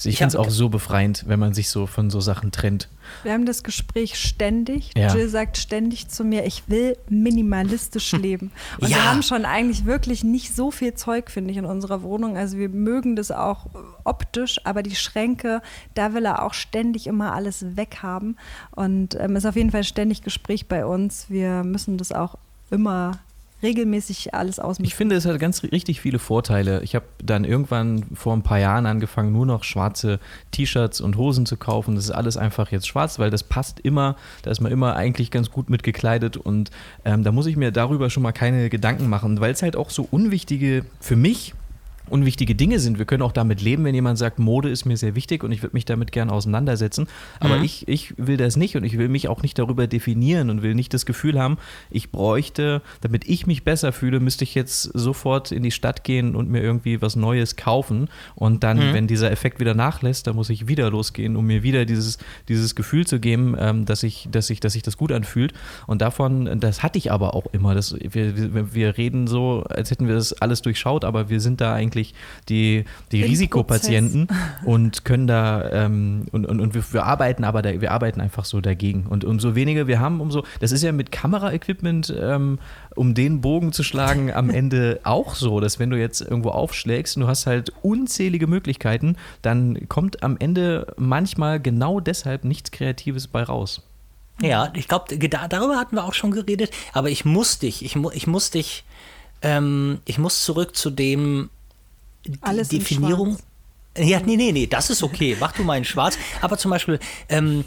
Also ich finde es auch so befreiend, wenn man sich so von so Sachen trennt. Wir haben das Gespräch ständig. Ja. Jill sagt ständig zu mir, ich will minimalistisch leben. Und Ja. wir haben schon eigentlich wirklich nicht so viel Zeug, finde ich, in unserer Wohnung. Also wir mögen das auch optisch, aber die Schränke, da will er auch ständig immer alles weghaben. Und ähm, ist auf jeden Fall ständig Gespräch bei uns. Wir müssen das auch immer regelmäßig alles ausmisten. Ich finde, es hat ganz richtig viele Vorteile. Ich habe dann irgendwann vor ein paar Jahren angefangen, nur noch schwarze T-Shirts und Hosen zu kaufen. Das ist alles einfach jetzt schwarz, weil das passt immer. Da ist man immer eigentlich ganz gut mit gekleidet und ähm, da muss ich mir darüber schon mal keine Gedanken machen, weil es halt auch so unwichtige, für mich unwichtige Dinge sind. Wir können auch damit leben, wenn jemand sagt, Mode ist mir sehr wichtig und ich würde mich damit gerne auseinandersetzen. Aber Mhm. ich, ich will das nicht und ich will mich auch nicht darüber definieren und will nicht das Gefühl haben, ich bräuchte, damit ich mich besser fühle, müsste ich jetzt sofort in die Stadt gehen und mir irgendwie was Neues kaufen. Und dann, Mhm. wenn dieser Effekt wieder nachlässt, dann muss ich wieder losgehen, um mir wieder dieses, dieses Gefühl zu geben, ähm, dass, ich, dass, ich, dass sich das gut anfühlt. Und davon, das hatte ich aber auch immer. Das, wir, wir, wir reden so, als hätten wir das alles durchschaut, aber wir sind da eigentlich die, die Im Risikopatienten und können da ähm, und, und, und wir, wir arbeiten aber da, wir arbeiten einfach so dagegen. Und umso weniger wir haben, umso, das ist ja mit Kameraequipment, ähm, um den Bogen zu schlagen, am Ende auch so, dass wenn du jetzt irgendwo aufschlägst und du hast halt unzählige Möglichkeiten, dann kommt am Ende manchmal genau deshalb nichts Kreatives bei raus. Ja, ich glaube, da, darüber hatten wir auch schon geredet, aber ich muss dich, ich, mu, ich muss dich, ähm, ich muss zurück zu dem die Alles in Definierung. Ja, nee, nee, nee, das ist okay. Mach du mal in schwarz. Aber zum Beispiel, ähm,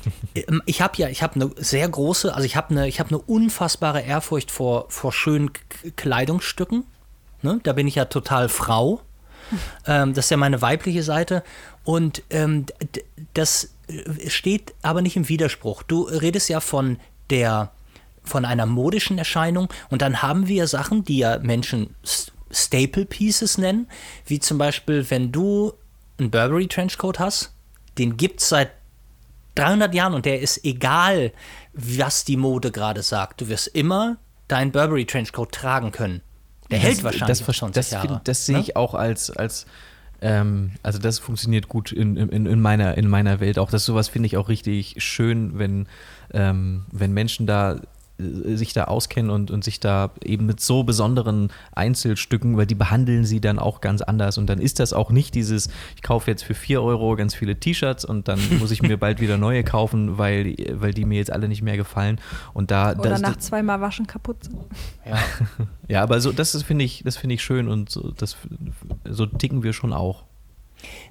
ich habe ja, ich habe eine sehr große, also ich habe eine, ich habe eine unfassbare Ehrfurcht vor, vor schönen Kleidungsstücken. Ne? Da bin ich ja total Frau. Ähm, das ist ja meine weibliche Seite. Und ähm, das äh, steht aber nicht im Widerspruch. Du redest ja von der, von einer modischen Erscheinung und dann haben wir Sachen, die ja Menschen Staple Pieces nennen, wie zum Beispiel, wenn du einen Burberry Trenchcoat hast, den gibt es seit 300 Jahren und der ist egal, was die Mode gerade sagt. Du wirst immer deinen Burberry Trenchcoat tragen können. Der das, hält wahrscheinlich das, 20 das, Jahre. Das sehe ne? ich auch als, als ähm, also das funktioniert gut in, in, in, meiner, in meiner Welt. Auch das sowas finde ich auch richtig schön, wenn, ähm, wenn Menschen da sich da auskennen und, und sich da eben mit so besonderen Einzelstücken, weil die behandeln sie dann auch ganz anders. Und dann ist das auch nicht dieses, ich kaufe jetzt für 4 Euro ganz viele T-Shirts und dann muss ich mir bald wieder neue kaufen, weil, weil die mir jetzt alle nicht mehr gefallen. Und da, Oder das, nach zweimal Waschen kaputt sind. Ja. ja, aber so, das finde ich, das finde ich schön und so, das, so ticken wir schon auch.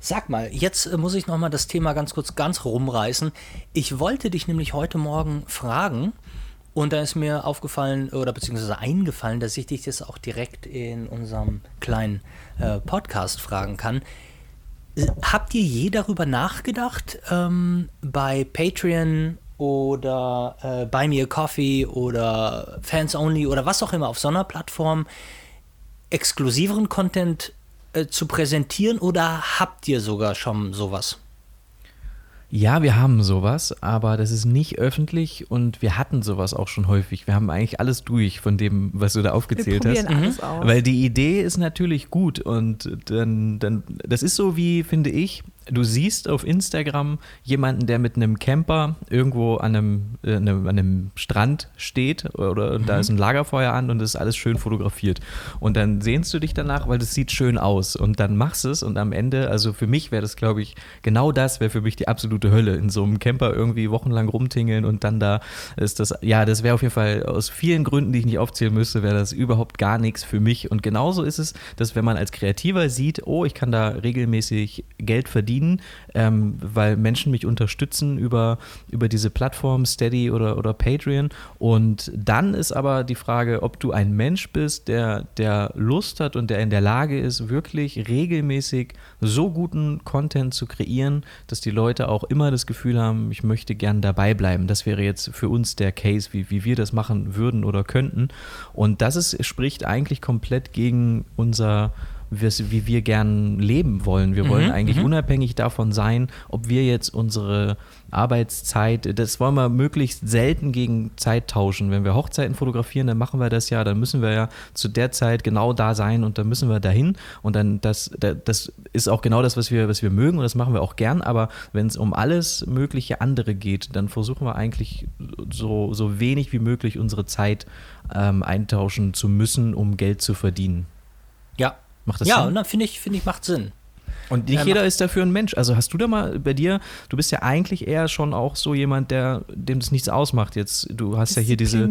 Sag mal, jetzt äh, muss ich noch mal das Thema ganz kurz ganz rumreißen. Ich wollte dich nämlich heute Morgen fragen, und da ist mir aufgefallen oder beziehungsweise eingefallen, dass ich dich das auch direkt in unserem kleinen äh, Podcast fragen kann. Habt ihr je darüber nachgedacht, ähm, bei Patreon oder äh, Buy Me a Coffee oder Fans Only oder was auch immer auf so einer Plattform exklusiveren Content äh, zu präsentieren oder habt ihr sogar schon sowas? Ja, wir haben sowas, aber das ist nicht öffentlich und wir hatten sowas auch schon häufig. Wir haben eigentlich alles durch von dem, was du da aufgezählt wir hast. alles aus. Weil die Idee ist natürlich gut und dann, dann, das ist so wie, finde ich, du siehst auf Instagram jemanden, der mit einem Camper irgendwo an einem, äh, an einem Strand steht oder und da ist ein Lagerfeuer an und das ist alles schön fotografiert. Und dann sehnst du dich danach, weil das sieht schön aus. Und dann machst du es und am Ende, also für mich wäre das, glaube ich, genau das wäre für mich die absolute Hölle, in so einem Camper irgendwie wochenlang rumtingeln und dann da ist das, ja, das wäre auf jeden Fall aus vielen Gründen, die ich nicht aufzählen müsste, wäre das überhaupt gar nichts für mich. Und genauso ist es, dass wenn man als Kreativer sieht, oh, ich kann da regelmäßig Geld verdienen, ähm, weil Menschen mich unterstützen über, über diese Plattform Steady oder, oder Patreon. Und dann ist aber die Frage, ob du ein Mensch bist, der, der Lust hat und der in der Lage ist, wirklich regelmäßig so guten Content zu kreieren, dass die Leute auch immer das Gefühl haben, ich möchte gern dabei bleiben. Das wäre jetzt für uns der Case, wie, wie wir das machen würden oder könnten. Und das ist, spricht eigentlich komplett gegen unser wie wir gern leben wollen. Wir wollen Mhm, eigentlich mhm. unabhängig davon sein, ob wir jetzt unsere Arbeitszeit, das wollen wir möglichst selten gegen Zeit tauschen. Wenn wir Hochzeiten fotografieren, dann machen wir das ja, dann müssen wir ja zu der Zeit genau da sein und dann müssen wir dahin. Und dann, das, da- das ist auch genau das, was wir, was wir mögen und das machen wir auch gern. Aber wenn es um alles mögliche andere geht, dann versuchen wir eigentlich so, so wenig wie möglich unsere Zeit ähm, eintauschen zu müssen, um Geld zu verdienen. Ja. Macht das ja, Sinn? und dann finde ich, finde ich, macht Sinn. Und nicht Ähm, jeder ist dafür ein Mensch. Also hast du da mal bei dir, du bist ja eigentlich eher schon auch so jemand, der, dem das nichts ausmacht. Jetzt, du hast ja hier diese,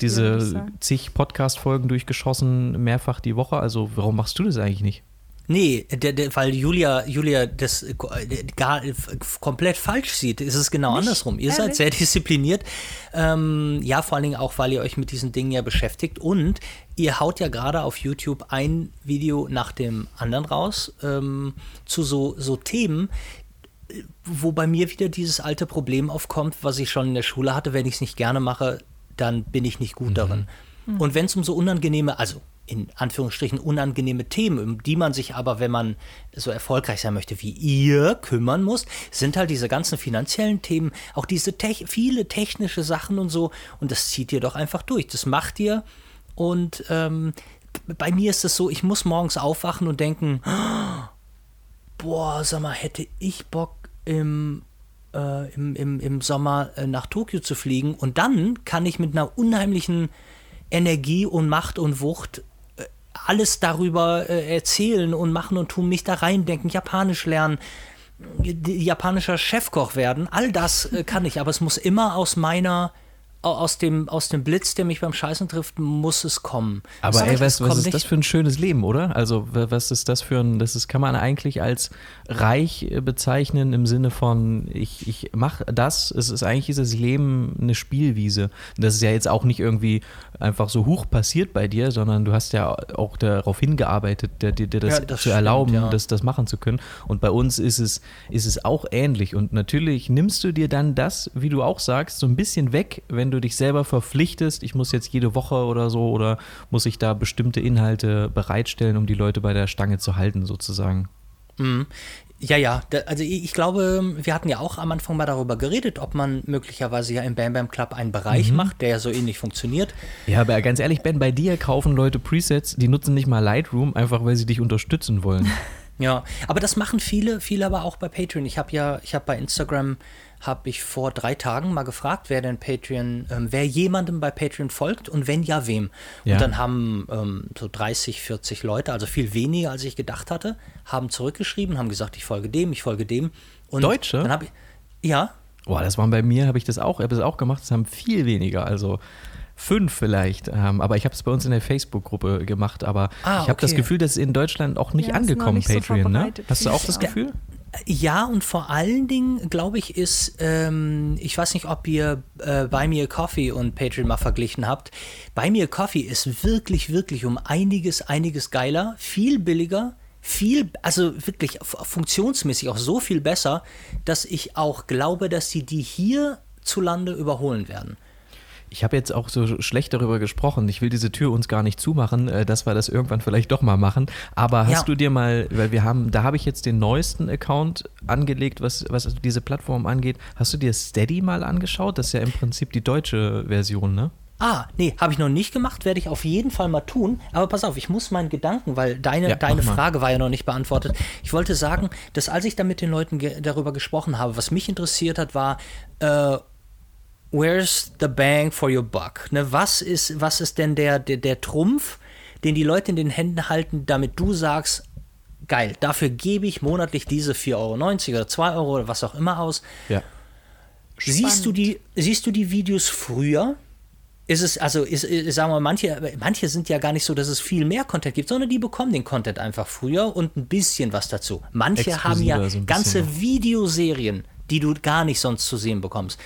diese zig Podcast-Folgen durchgeschossen, mehrfach die Woche. Also warum machst du das eigentlich nicht? Nee, der, der, weil Julia, Julia das äh, gar äh, komplett falsch sieht. Es ist genau andersrum. Ihr seid Ehrlich? sehr diszipliniert. Ähm, ja, vor allen Dingen auch, weil ihr euch mit diesen Dingen ja beschäftigt. Und ihr haut ja gerade auf YouTube ein Video nach dem anderen raus ähm, zu so, so Themen, wo bei mir wieder dieses alte Problem aufkommt, was ich schon in der Schule hatte. Wenn ich es nicht gerne mache, dann bin ich nicht gut darin. Und wenn es um so unangenehme, also in Anführungsstrichen unangenehme Themen, um die man sich aber, wenn man so erfolgreich sein möchte wie ihr, kümmern muss, sind halt diese ganzen finanziellen Themen, auch diese tech viele technische Sachen und so. Und das zieht ihr doch einfach durch. Das macht ihr. Und ähm, bei mir ist es so, ich muss morgens aufwachen und denken, boah, sag mal, hätte ich Bock im, äh, im, im, im Sommer äh, nach Tokio zu fliegen und dann kann ich mit einer unheimlichen Energie und Macht und Wucht alles darüber äh, erzählen und machen und tun, mich da reindenken, Japanisch lernen, japanischer Chefkoch werden, all das äh, kann ich, aber es muss immer aus meiner aus dem, aus dem Blitz, der mich beim Scheißen trifft, muss es kommen. Aber ey, was, was ist nicht- das für ein schönes Leben, oder? Also wa- was ist das für ein, das ist, kann man eigentlich als reich äh, bezeichnen im Sinne von, ich, ich mache das, es ist eigentlich dieses Leben eine Spielwiese. Das ist ja jetzt auch nicht irgendwie einfach so hoch passiert bei dir, sondern du hast ja auch darauf hingearbeitet, dir, dir dir das, Ja, das zu stimmt, erlauben, ja. das, das machen zu können. Und bei uns ist es, ist es auch ähnlich. Und natürlich nimmst du dir dann das, wie du auch sagst, so ein bisschen weg, wenn du dich selber verpflichtest, ich muss jetzt jede Woche oder so oder muss ich da bestimmte Inhalte bereitstellen, um die Leute bei der Stange zu halten, sozusagen. Mhm. Ja, ja, also ich, ich, glaube, wir hatten ja auch am Anfang mal darüber geredet, ob man möglicherweise ja im Bam Bam Club einen Bereich mhm. macht, der ja so ähnlich funktioniert. Ja, aber ganz ehrlich, Ben, bei dir kaufen Leute Presets, die nutzen nicht mal Lightroom, einfach weil sie dich unterstützen wollen. ja, aber das machen viele, viele aber auch bei Patreon. Ich habe ja, ich habe bei Instagram habe ich vor drei Tagen mal gefragt, wer denn Patreon, ähm, wer jemandem bei Patreon folgt und wenn ja, wem. Ja. Und dann haben ähm, so 30, 40 Leute, also viel weniger als ich gedacht hatte, haben zurückgeschrieben, haben gesagt, ich folge dem, ich folge dem. Und Deutsche? Dann habe ich, ja. Boah, das waren bei mir, habe ich das auch, habe das auch gemacht, das haben viel weniger, also fünf vielleicht. Ähm, aber ich habe es bei uns in der Facebook-Gruppe gemacht. Aber ah, ich habe okay. das Gefühl, das ist in Deutschland auch nicht ja, angekommen, nicht Patreon. So ne? Hast du auch das Gefühl? Ja, und vor allen Dingen, glaube ich, ist, ähm, ich weiß nicht, ob ihr äh, Buy Me a Coffee und Patreon mal verglichen habt. Buy Me a Coffee ist wirklich, wirklich um einiges, einiges geiler, viel billiger, viel, also wirklich funktionsmäßig auch so viel besser, dass ich auch glaube, dass sie die hierzulande überholen werden. Ich habe jetzt auch so schlecht darüber gesprochen. Ich will diese Tür uns gar nicht zumachen, äh, dass wir das irgendwann vielleicht doch mal machen. Aber hast ja. du dir mal, weil wir haben, da habe ich jetzt den neuesten Account angelegt, was, was diese Plattform angeht. Hast du dir Steady mal angeschaut? Das ist ja im Prinzip die deutsche Version, ne? Ah, nee, habe ich noch nicht gemacht, werde ich auf jeden Fall mal tun. Aber pass auf, ich muss meinen Gedanken, weil deine, ja, deine Frage war ja noch nicht beantwortet. Ich wollte sagen, dass als ich da mit den Leuten ge darüber gesprochen habe, was mich interessiert hat, war, äh, where's the bang for your buck? Ne, was, ist, was ist denn der, der, der Trumpf, den die Leute in den Händen halten, damit du sagst, geil, dafür gebe ich monatlich diese 4,90 Euro oder 2 Euro oder was auch immer aus. Ja. Siehst du, die, siehst du die Videos früher? Ist es, also, ist, sagen wir mal, manche, manche sind ja gar nicht so, dass es viel mehr Content gibt, sondern die bekommen den Content einfach früher und ein bisschen was dazu. Manche Exklusiver, haben ja so ganze Videoserien, die du gar nicht sonst zu sehen bekommst.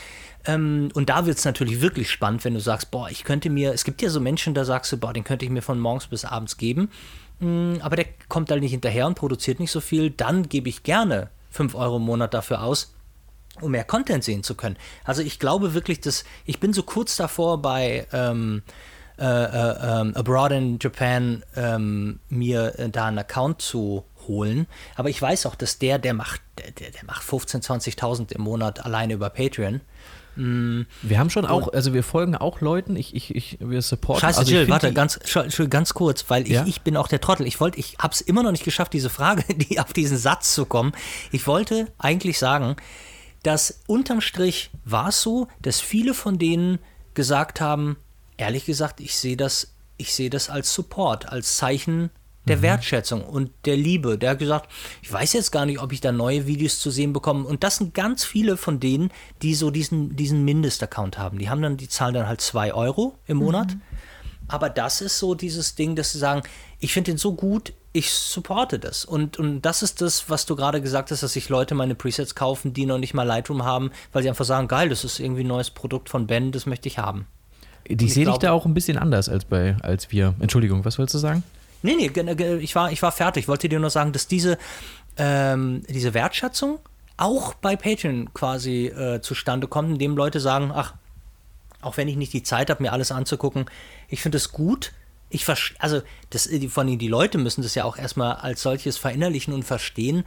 Ähm, und da wird es natürlich wirklich spannend, wenn du sagst, boah, ich könnte mir, es gibt ja so Menschen, da sagst du, boah, den könnte ich mir von morgens bis abends geben, mm, aber der kommt halt nicht hinterher und produziert nicht so viel, dann gebe ich gerne 5 Euro im Monat dafür aus, um mehr Content sehen zu können. Also ich glaube wirklich, dass ich bin so kurz davor bei ähm, äh, äh, ähm, Abroad in Japan ähm, mir äh, da einen Account zu holen. Aber ich weiß auch, dass der, der macht, der, der macht 15.000, 20.000 im Monat alleine über Patreon. Wir haben schon auch, also wir folgen auch Leuten, ich, ich, ich wir supporten. Scheiße, also Jill, warte, ganz, ganz kurz, weil ich, ja? ich bin auch der Trottel. Ich wollte, ich habe es immer noch nicht geschafft, diese Frage, die auf diesen Satz zu kommen. Ich wollte eigentlich sagen, dass unterm Strich war es so, dass viele von denen gesagt haben, ehrlich gesagt, ich sehe das, ich sehe das als Support, als Zeichen der mhm. Wertschätzung und der Liebe. Der hat gesagt, ich weiß jetzt gar nicht, ob ich da neue Videos zu sehen bekomme. Und das sind ganz viele von denen, die so diesen, diesen Mindestaccount haben. Die haben dann, die zahlen dann halt zwei Euro im Monat. Mhm. Aber das ist so dieses Ding, dass sie sagen, ich finde den so gut, ich supporte das. Und, und das ist das, was du gerade gesagt hast, dass sich Leute meine Presets kaufen, die noch nicht mal Lightroom haben, weil sie einfach sagen, geil, das ist irgendwie ein neues Produkt von Ben, das möchte ich haben. Die sehe ich da auch ein bisschen anders als bei als wir. Entschuldigung, was wolltest du sagen? Nee, nee, ich war, ich war fertig. Ich wollte dir nur sagen, dass diese, ähm, diese Wertschätzung auch bei Patreon quasi äh, zustande kommt, indem Leute sagen, ach, auch wenn ich nicht die Zeit habe, mir alles anzugucken, ich finde es gut. Ich also das, von die Leute müssen das ja auch erstmal als solches verinnerlichen und verstehen,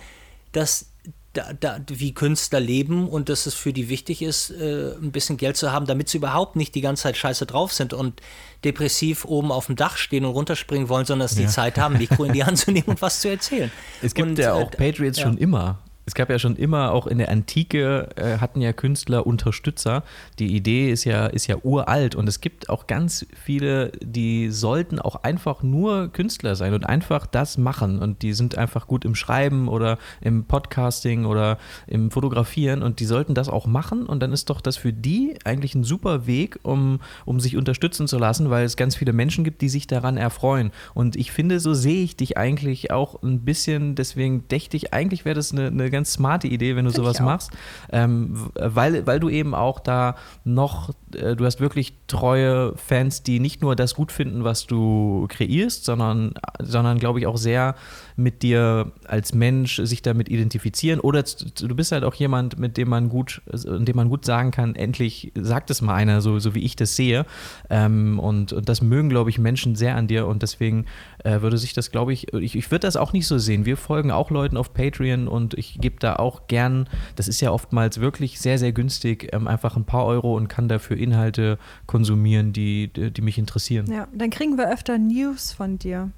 dass da, da, wie Künstler leben und dass es für die wichtig ist, äh, ein bisschen Geld zu haben, damit sie überhaupt nicht die ganze Zeit scheiße drauf sind und depressiv oben auf dem Dach stehen und runterspringen wollen, sondern dass sie ja. Zeit haben, Mikro in die Hand zu nehmen und was zu erzählen. Es gibt und, ja auch äh, Patriots ja. schon immer. Es gab ja schon immer, auch in der Antike äh, hatten ja Künstler Unterstützer. Die Idee ist ja, ist ja uralt und es gibt auch ganz viele, die sollten auch einfach nur Künstler sein und einfach das machen. Und die sind einfach gut im Schreiben oder im Podcasting oder im Fotografieren und die sollten das auch machen. Und dann ist doch das für die eigentlich ein super Weg, um, um sich unterstützen zu lassen, weil es ganz viele Menschen gibt, die sich daran erfreuen. Und ich finde, so sehe ich dich eigentlich auch ein bisschen, deswegen dächte ich, eigentlich wäre das eine, eine ganz ganz smarte Idee, wenn du Find sowas machst, ähm, weil, weil du eben auch da noch, äh, du hast wirklich treue Fans, die nicht nur das gut finden, was du kreierst, sondern, sondern glaube ich auch sehr mit dir als Mensch sich damit identifizieren oder du bist halt auch jemand, mit dem man gut, dem man gut sagen kann, endlich sagt es mal einer, so, so wie ich das sehe. Ähm, und, und das mögen, glaube ich, Menschen sehr an dir und deswegen äh, würde sich das, glaube ich, ich, ich würde das auch nicht so sehen. Wir folgen auch Leuten auf Patreon und ich gebe da auch gern, das ist ja oftmals wirklich sehr, sehr günstig, ähm, einfach ein paar Euro und kann dafür Inhalte konsumieren, die, die mich interessieren. Ja, dann kriegen wir öfter News von dir.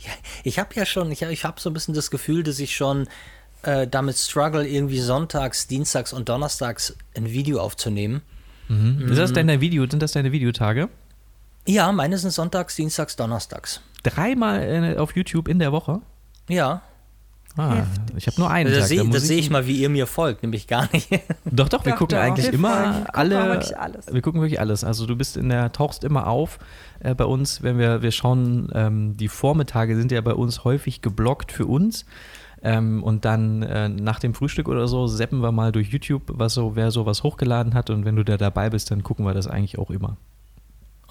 Ja, ich habe ja schon, ich, ich habe so ein bisschen das Gefühl, dass ich schon äh, damit struggle, irgendwie sonntags, dienstags und donnerstags ein Video aufzunehmen. Mhm. Ist das mhm. deine Video, sind das deine Videotage? Ja, meine sind sonntags, dienstags, donnerstags. Dreimal äh, auf YouTube in der Woche? Ja. Ah, ich habe nur einen das Tag. Seh, da sehe ich mal, wie ihr mir folgt, nämlich gar nicht. Doch, doch, wir doch, gucken doch, eigentlich wir immer alle. Wir gucken wirklich alles. Also du bist in der, tauchst immer auf äh, bei uns, wenn wir, wir schauen, ähm, die Vormittage sind ja bei uns häufig geblockt für uns. Ähm, und dann äh, nach dem Frühstück oder so seppen wir mal durch YouTube, was so, wer sowas hochgeladen hat. Und wenn du da dabei bist, dann gucken wir das eigentlich auch immer.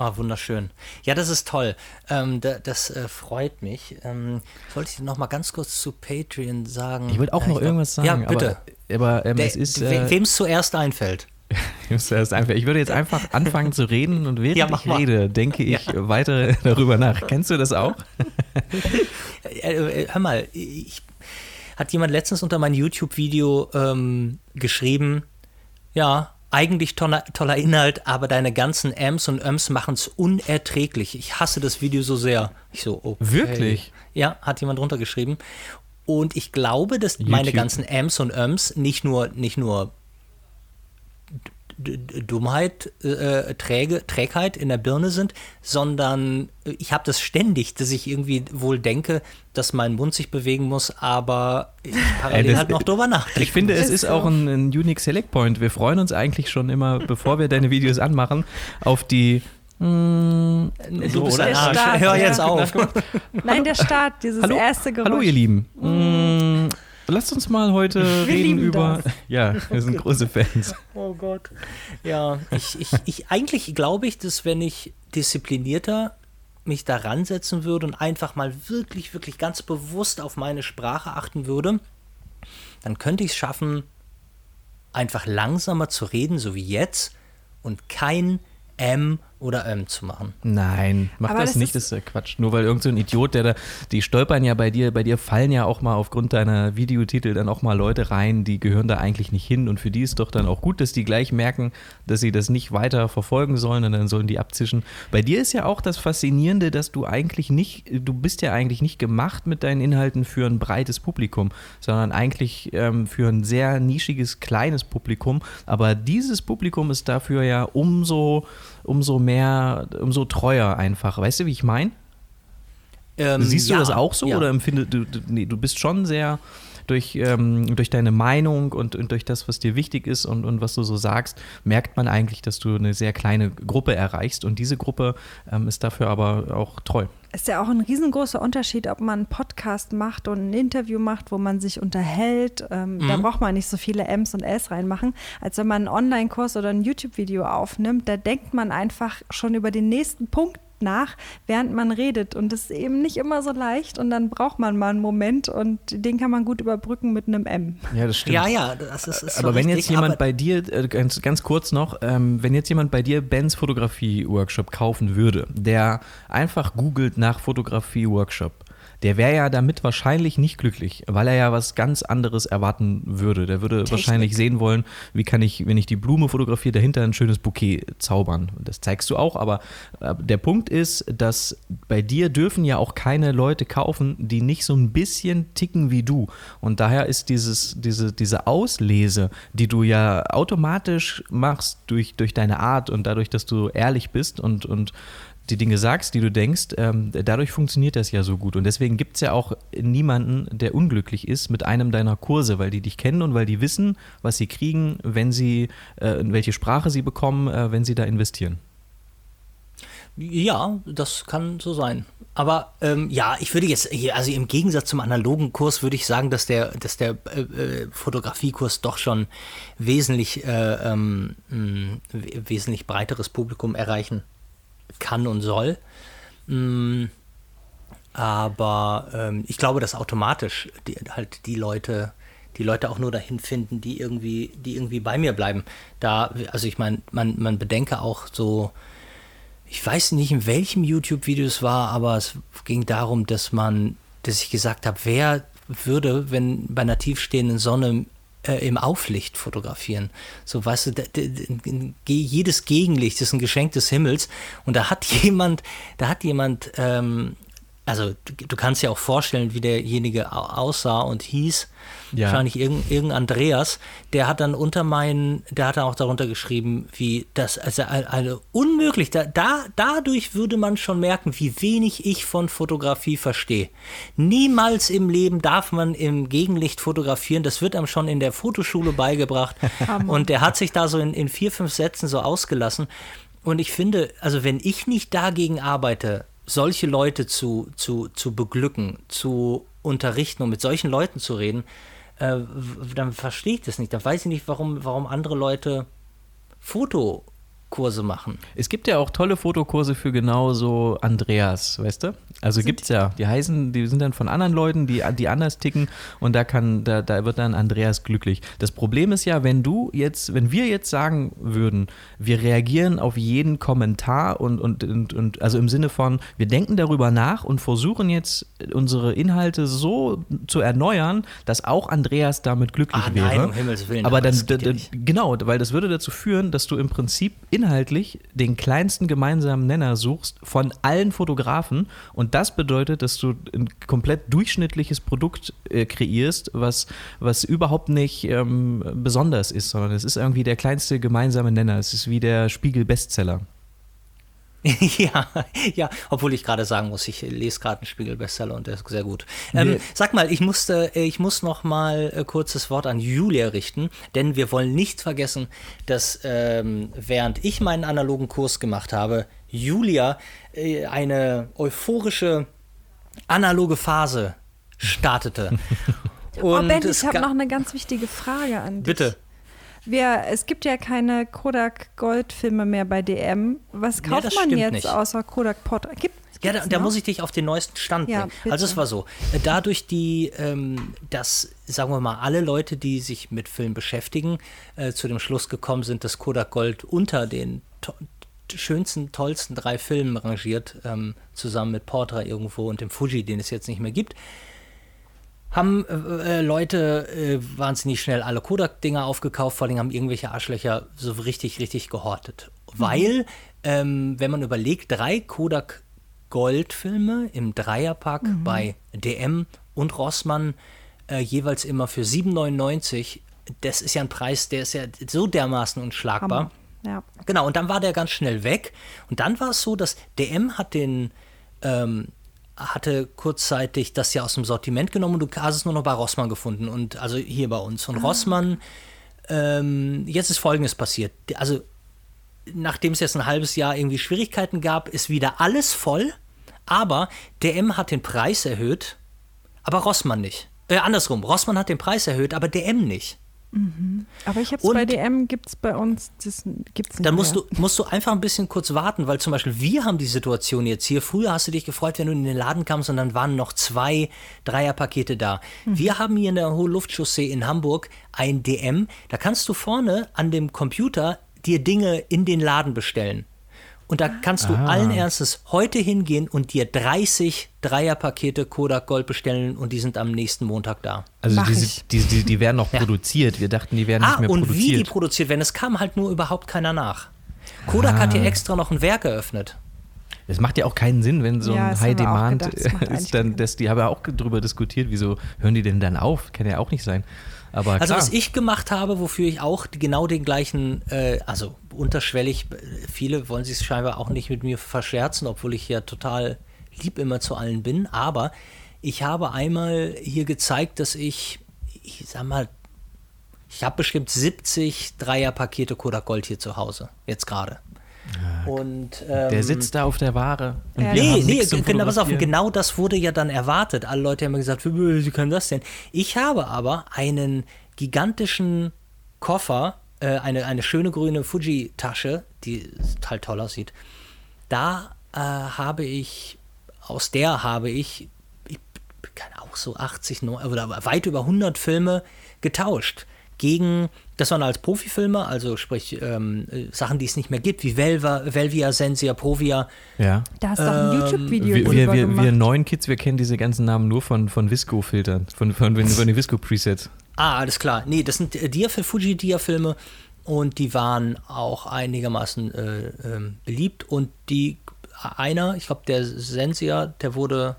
Ah, wunderschön. Ja, das ist toll. Ähm, da, das äh, freut mich. Ähm, wollte ich noch mal ganz kurz zu Patreon sagen. Ich wollte auch noch irgendwas sagen. Ja, bitte. Aber, aber ähm, Der, es ist. Äh, Wem es zuerst einfällt. zuerst einfällt. Ich würde jetzt einfach anfangen zu reden und während ja, ich mal. rede, denke ich ja. weiter darüber nach. Kennst du das auch? Äh, äh, hör mal, ich, hat jemand letztens unter mein YouTube-Video ähm, geschrieben, ja, eigentlich toller, toller Inhalt, aber deine ganzen Ms und Öms machen es unerträglich. Ich hasse das Video so sehr. Ich so, okay. Wirklich? Ja, hat jemand runtergeschrieben. Und ich glaube, dass YouTube. meine ganzen Ms und Öms nicht nur, nicht nur Dummheit, äh, Träge, Trägheit in der Birne sind, sondern ich habe das ständig, dass ich irgendwie wohl denke, dass mein Mund sich bewegen muss, aber ich parallel äh, das, halt noch drüber nachdenke. Ich finde, es ist auch ein, ein Unique Select Point. Wir freuen uns eigentlich schon immer, bevor wir deine Videos anmachen, auf die Mm, du bist ein Arsch. Start, Hör jetzt auf. Nein, der Start, dieses hallo, erste Geräusch. Hallo, ihr Lieben. Mm, Lasst uns mal heute wir reden über. Das. Ja, wir sind große Fans. Oh Gott. Ja, ich, ich, ich eigentlich glaube ich, dass wenn ich disziplinierter mich daran setzen würde und einfach mal wirklich, wirklich ganz bewusst auf meine Sprache achten würde, dann könnte ich es schaffen, einfach langsamer zu reden, so wie jetzt, und kein M oder M zu machen. Nein, mach das, das, nicht, das ist ja Quatsch. Nur weil irgend so ein Idiot, der da, die stolpern ja bei dir, bei dir fallen ja auch mal aufgrund deiner Videotitel dann auch mal Leute rein, die gehören da eigentlich nicht hin und für die ist doch dann auch gut, dass die gleich merken, dass sie das nicht weiter verfolgen sollen und dann sollen die abzischen. Bei dir ist ja auch das Faszinierende, dass du eigentlich nicht, du bist ja eigentlich nicht gemacht mit deinen Inhalten für ein breites Publikum, sondern eigentlich ähm, für ein sehr nischiges, kleines Publikum, aber dieses Publikum ist dafür ja umso umso mehr, umso treuer einfach. Weißt du, wie ich meine? Ähm, Siehst du ja, das auch so ja. oder empfindest du, nee, du bist schon sehr durch, ähm, durch deine Meinung und, und, durch das, was dir wichtig ist und, und was du so sagst, merkt man eigentlich, dass du eine sehr kleine Gruppe erreichst und diese Gruppe ähm, ist dafür aber auch treu. Ist ja auch ein riesengroßer Unterschied, ob man einen Podcast macht und ein Interview macht, wo man sich unterhält. Ähm, mhm. Da braucht man nicht so viele Ms und Ls reinmachen, als wenn man einen Online-Kurs oder ein YouTube-Video aufnimmt. Da denkt man einfach schon über den nächsten Punkt nach, während man redet. Und das ist eben nicht immer so leicht und dann braucht man mal einen Moment und den kann man gut überbrücken mit einem M. Ja, das stimmt. Ja, ja, das ist, ist Aber wenn richtig, jetzt jemand bei dir, äh, ganz, ganz kurz noch, ähm, wenn jetzt jemand bei dir Bens Fotografie-Workshop kaufen würde, der einfach googelt nach Fotografie-Workshop, der wäre ja damit wahrscheinlich nicht glücklich, weil er ja was ganz anderes erwarten würde. Der würde Technik. wahrscheinlich sehen wollen, wie kann ich, wenn ich die Blume fotografiere, dahinter ein schönes Bouquet zaubern. Das zeigst du auch, aber äh, der Punkt ist, dass bei dir dürfen ja auch keine Leute kaufen, die nicht so ein bisschen ticken wie du. Und daher ist dieses, diese, diese Auslese, die du ja automatisch machst durch, durch deine Art und dadurch, dass du ehrlich bist und, und die Dinge sagst, die du denkst, ähm, dadurch funktioniert das ja so gut. Und deswegen gibt es ja auch niemanden, der unglücklich ist mit einem deiner Kurse, weil die dich kennen und weil die wissen, was sie kriegen, wenn sie, äh, welche Sprache sie bekommen, äh, wenn sie da investieren. Ja, das kann so sein. Aber ähm, ja, ich würde jetzt, also im Gegensatz zum analogen Kurs würde ich sagen, dass der, dass der äh, äh Fotografiekurs doch schon wesentlich, äh, ähm, wesentlich breiteres Publikum erreichen kann und soll. Mm, aber ähm, ich glaube, dass automatisch die, halt die Leute, die Leute auch nur dahin finden, die irgendwie, die irgendwie bei mir bleiben. Da, also ich meine, man, man bedenke auch so, ich weiß nicht, in welchem YouTube-Video es war, aber es ging darum, dass man, dass ich gesagt habe, wer würde, wenn bei einer tiefstehenden Sonne äh, im Auflicht fotografieren. So, weißt du, da, da, jedes Gegenlicht ist ein Geschenk des Himmels. Und da hat jemand, da hat jemand ähm, also du, du, kannst dir auch vorstellen, wie derjenige aussah und hieß. Ja. Wahrscheinlich irgendein, irgendein Andreas, der hat dann unter meinen, der hat dann auch darunter geschrieben, wie das, also eine unmöglich, da, da, dadurch würde man schon merken, wie wenig ich von Fotografie verstehe. Niemals im Leben darf man im Gegenlicht fotografieren, das wird einem schon in der Fotoschule beigebracht. und der hat sich da so in, in vier, fünf Sätzen so ausgelassen. Und ich finde, also wenn ich nicht dagegen arbeite, solche Leute zu, zu, zu beglücken, zu unterrichten und mit solchen Leuten zu reden, äh, dann verstehe ich das nicht. Dann weiß ich nicht, warum, warum andere Leute Foto Kurse machen. Es gibt ja auch tolle Fotokurse für genau so Andreas, weißt du? Also gibt es ja. Die heißen, die sind dann von anderen Leuten, die, die anders ticken und da kann, da, da wird dann Andreas glücklich. Das Problem ist ja, wenn du jetzt, wenn wir jetzt sagen würden, wir reagieren auf jeden Kommentar und, und, und, und also im Sinne von, wir denken darüber nach und versuchen jetzt unsere Inhalte so zu erneuern, dass auch Andreas damit glücklich ah, wäre. Nein, um Himmels Willen. Aber dann, genau, weil das würde dazu führen, dass du im Prinzip in inhaltlich den kleinsten gemeinsamen Nenner suchst von allen Fotografen und das bedeutet, dass du ein komplett durchschnittliches Produkt äh, kreierst, was, was überhaupt nicht ähm, besonders ist, sondern es ist irgendwie der kleinste gemeinsame Nenner. Es ist wie der Spiegel-Bestseller. ja, ja, obwohl ich gerade sagen muss, ich lese gerade einen Spiegel-Bestseller und der ist sehr gut. Ähm, nee. Sag mal, ich musste, äh, ich muss noch mal äh, kurzes Wort an Julia richten, denn wir wollen nicht vergessen, dass ähm, während ich meinen analogen Kurs gemacht habe, Julia äh, eine euphorische analoge Phase startete. oh Ben, ich habe noch eine ganz wichtige Frage an dich. Bitte. Wir, es gibt ja keine Kodak Goldfilme mehr bei DM. Was kauft ja, man jetzt nicht. außer Kodak Pot? Gibt ja, da, da, muss ich dich auf den neuesten Stand ja, bringen. Bitte. Also es war so, dadurch die, ähm, dass, sagen wir mal, alle Leute, die sich mit Film beschäftigen, äh, zu dem Schluss gekommen sind, dass Kodak Gold unter den to schönsten, tollsten drei Filmen rangiert, ähm, zusammen mit Portra irgendwo und dem Fuji, den es jetzt nicht mehr gibt, haben äh, äh, Leute äh, wahnsinnig schnell alle Kodak-Dinger aufgekauft, vor allem haben irgendwelche Arschlöcher so richtig, richtig gehortet. Mhm. Weil, ähm, wenn man überlegt, drei Kodak Gold-Filme im Dreierpack mhm. bei DM und Rossmann äh, jeweils immer für 7,99, das ist ja ein Preis, der ist ja so dermaßen unschlagbar. Ja. Genau, und dann war der ganz schnell weg. Und dann war es so, dass DM hat den ähm, hatte kurzzeitig das ja aus dem Sortiment genommen und du hast es nur noch bei Rossmann gefunden und also hier bei uns. Und ah. Rossmann, ähm, jetzt ist Folgendes passiert. Also nachdem es jetzt ein halbes Jahr irgendwie Schwierigkeiten gab, ist wieder alles voll, aber DM hat den Preis erhöht, aber Rossmann nicht. Äh, andersrum, Rossmann hat den Preis erhöht, aber DM nicht. Mhm. Aber ich habe es bei DM, gibt es bei uns, das gibt's nicht Dann musst du, musst du einfach ein bisschen kurz warten, weil zum Beispiel wir haben die Situation jetzt hier. Früher hast du dich gefreut, wenn du in den Laden kamst und dann waren noch zwei Dreierpakete da. Mhm. Wir haben hier in der Hohe Luftchaussee in Hamburg ein DM. Da kannst du vorne an dem Computer dir Dinge in den Laden bestellen. Und da kannst du ah. allen Ernstes heute hingehen und dir 30 Dreierpakete Kodak Gold bestellen und die sind am nächsten Montag da. Also die, die, die, die, werden noch ja. produziert. Wir dachten, die werden ah, nicht mehr und produziert. Und wie die produziert werden, es kam halt nur überhaupt keiner nach. Kodak ah. hat hier extra noch ein Werk eröffnet. Es macht ja auch keinen Sinn, wenn so ja, ein High Demand ist, dann, dass die haben ja auch darüber diskutiert, wieso hören die denn dann auf? Kann ja auch nicht sein. Aber also was ich gemacht habe, wofür ich auch genau den gleichen, äh, also unterschwellig, viele wollen sich scheinbar auch nicht mit mir verscherzen, obwohl ich ja total lieb immer zu allen bin, aber ich habe einmal hier gezeigt, dass ich, ich sag mal, ich habe bestimmt 70 Dreierpakete Kodak Gold hier zu Hause, jetzt gerade. Und, der ähm, sitzt da auf der Ware. Und Ja. Nee, nee, genau, pass auf, genau das wurde ja dann erwartet. Alle Leute haben gesagt, wie wie kann das denn? Ich habe aber einen gigantischen Koffer, äh, eine, eine schöne grüne Fuji-Tasche, die total toll aussieht. Da äh, habe ich, aus der habe ich, ich kann auch so 80, 90, oder weit über 100 Filme getauscht. Gegen, das waren als Profifilme, also sprich ähm, äh, Sachen, die es nicht mehr gibt, wie Velva, Velvia, Sensia, Provia. Ja. Da hast du auch ein YouTube-Video Wir, wir, wir, wir neuen Kids, wir kennen diese ganzen Namen nur von, von Visco-Filtern, von, von, von, von den Visco-Presets. Ah, alles klar. Nee, das sind äh, Dia-Fil- Fuji-Dia-Filme und die waren auch einigermaßen äh, ähm, beliebt und die einer, ich glaube der Sensia, der wurde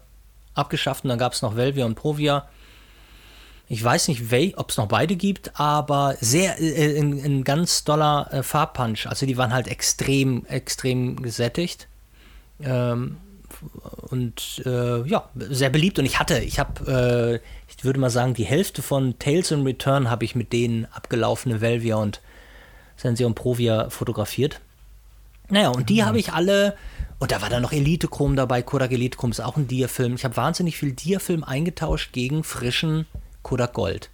abgeschafft und dann gab es noch Velvia und Provia. Ich weiß nicht, ob es noch beide gibt, aber sehr äh, ein, ein ganz doller äh, Farbpunch. Also die waren halt extrem, extrem gesättigt. Ähm, und äh, ja, sehr beliebt. Und ich hatte, ich habe, äh, ich würde mal sagen, die Hälfte von Tales in Return habe ich mit denen abgelaufene Velvia und Sensei und Provia fotografiert. Naja, und die habe ich alle, und da war dann noch Elite Chrom dabei, Kodak Elite Chrom ist auch ein Dia-Film. Ich habe wahnsinnig viel Dia-Film eingetauscht gegen frischen Kodak Gold.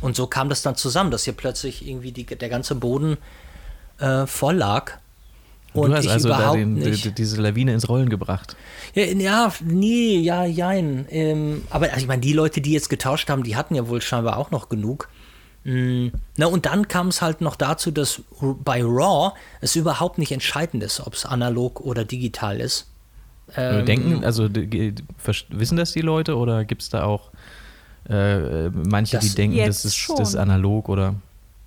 Und so kam das dann zusammen, dass hier plötzlich irgendwie die, der ganze Boden äh, voll lag. du hast ich also da überhaupt den, nicht- die, diese Lawine ins Rollen gebracht. ja, ja, nee, ja, jein. Ähm, aber also ich meine, die Leute, die jetzt getauscht haben, die hatten ja wohl scheinbar auch noch genug. Mm, na, und dann kam es halt noch dazu, dass bei RAW es überhaupt nicht entscheidend ist, ob es analog oder digital ist. Ähm, Denken, also wissen das die Leute oder gibt es da auch äh, manche, Das die denken, das ist, schon. das ist analog oder.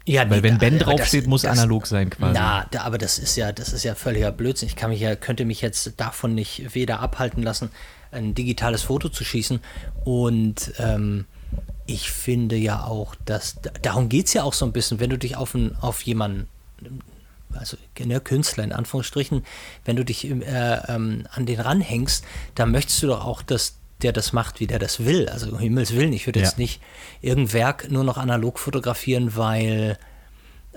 Ja, Weil nee, wenn Ben das- draufsteht, muss das- analog sein quasi. Na, da, aber das ist ja, das ist ja völliger Blödsinn. Ich kann mich ja, könnte mich jetzt davon nicht weder abhalten lassen, ein digitales Foto zu schießen. Und ähm, ich finde ja auch, dass darum geht es ja auch so ein bisschen, wenn du dich auf, ein, auf jemanden, also ne, Künstler in Anführungsstrichen, wenn du dich äh, ähm, an den ranhängst, dann möchtest du doch auch, dass der das macht, wie der das will. Also um Himmels Willen, ich würde Ja. jetzt nicht irgendein Werk nur noch analog fotografieren, weil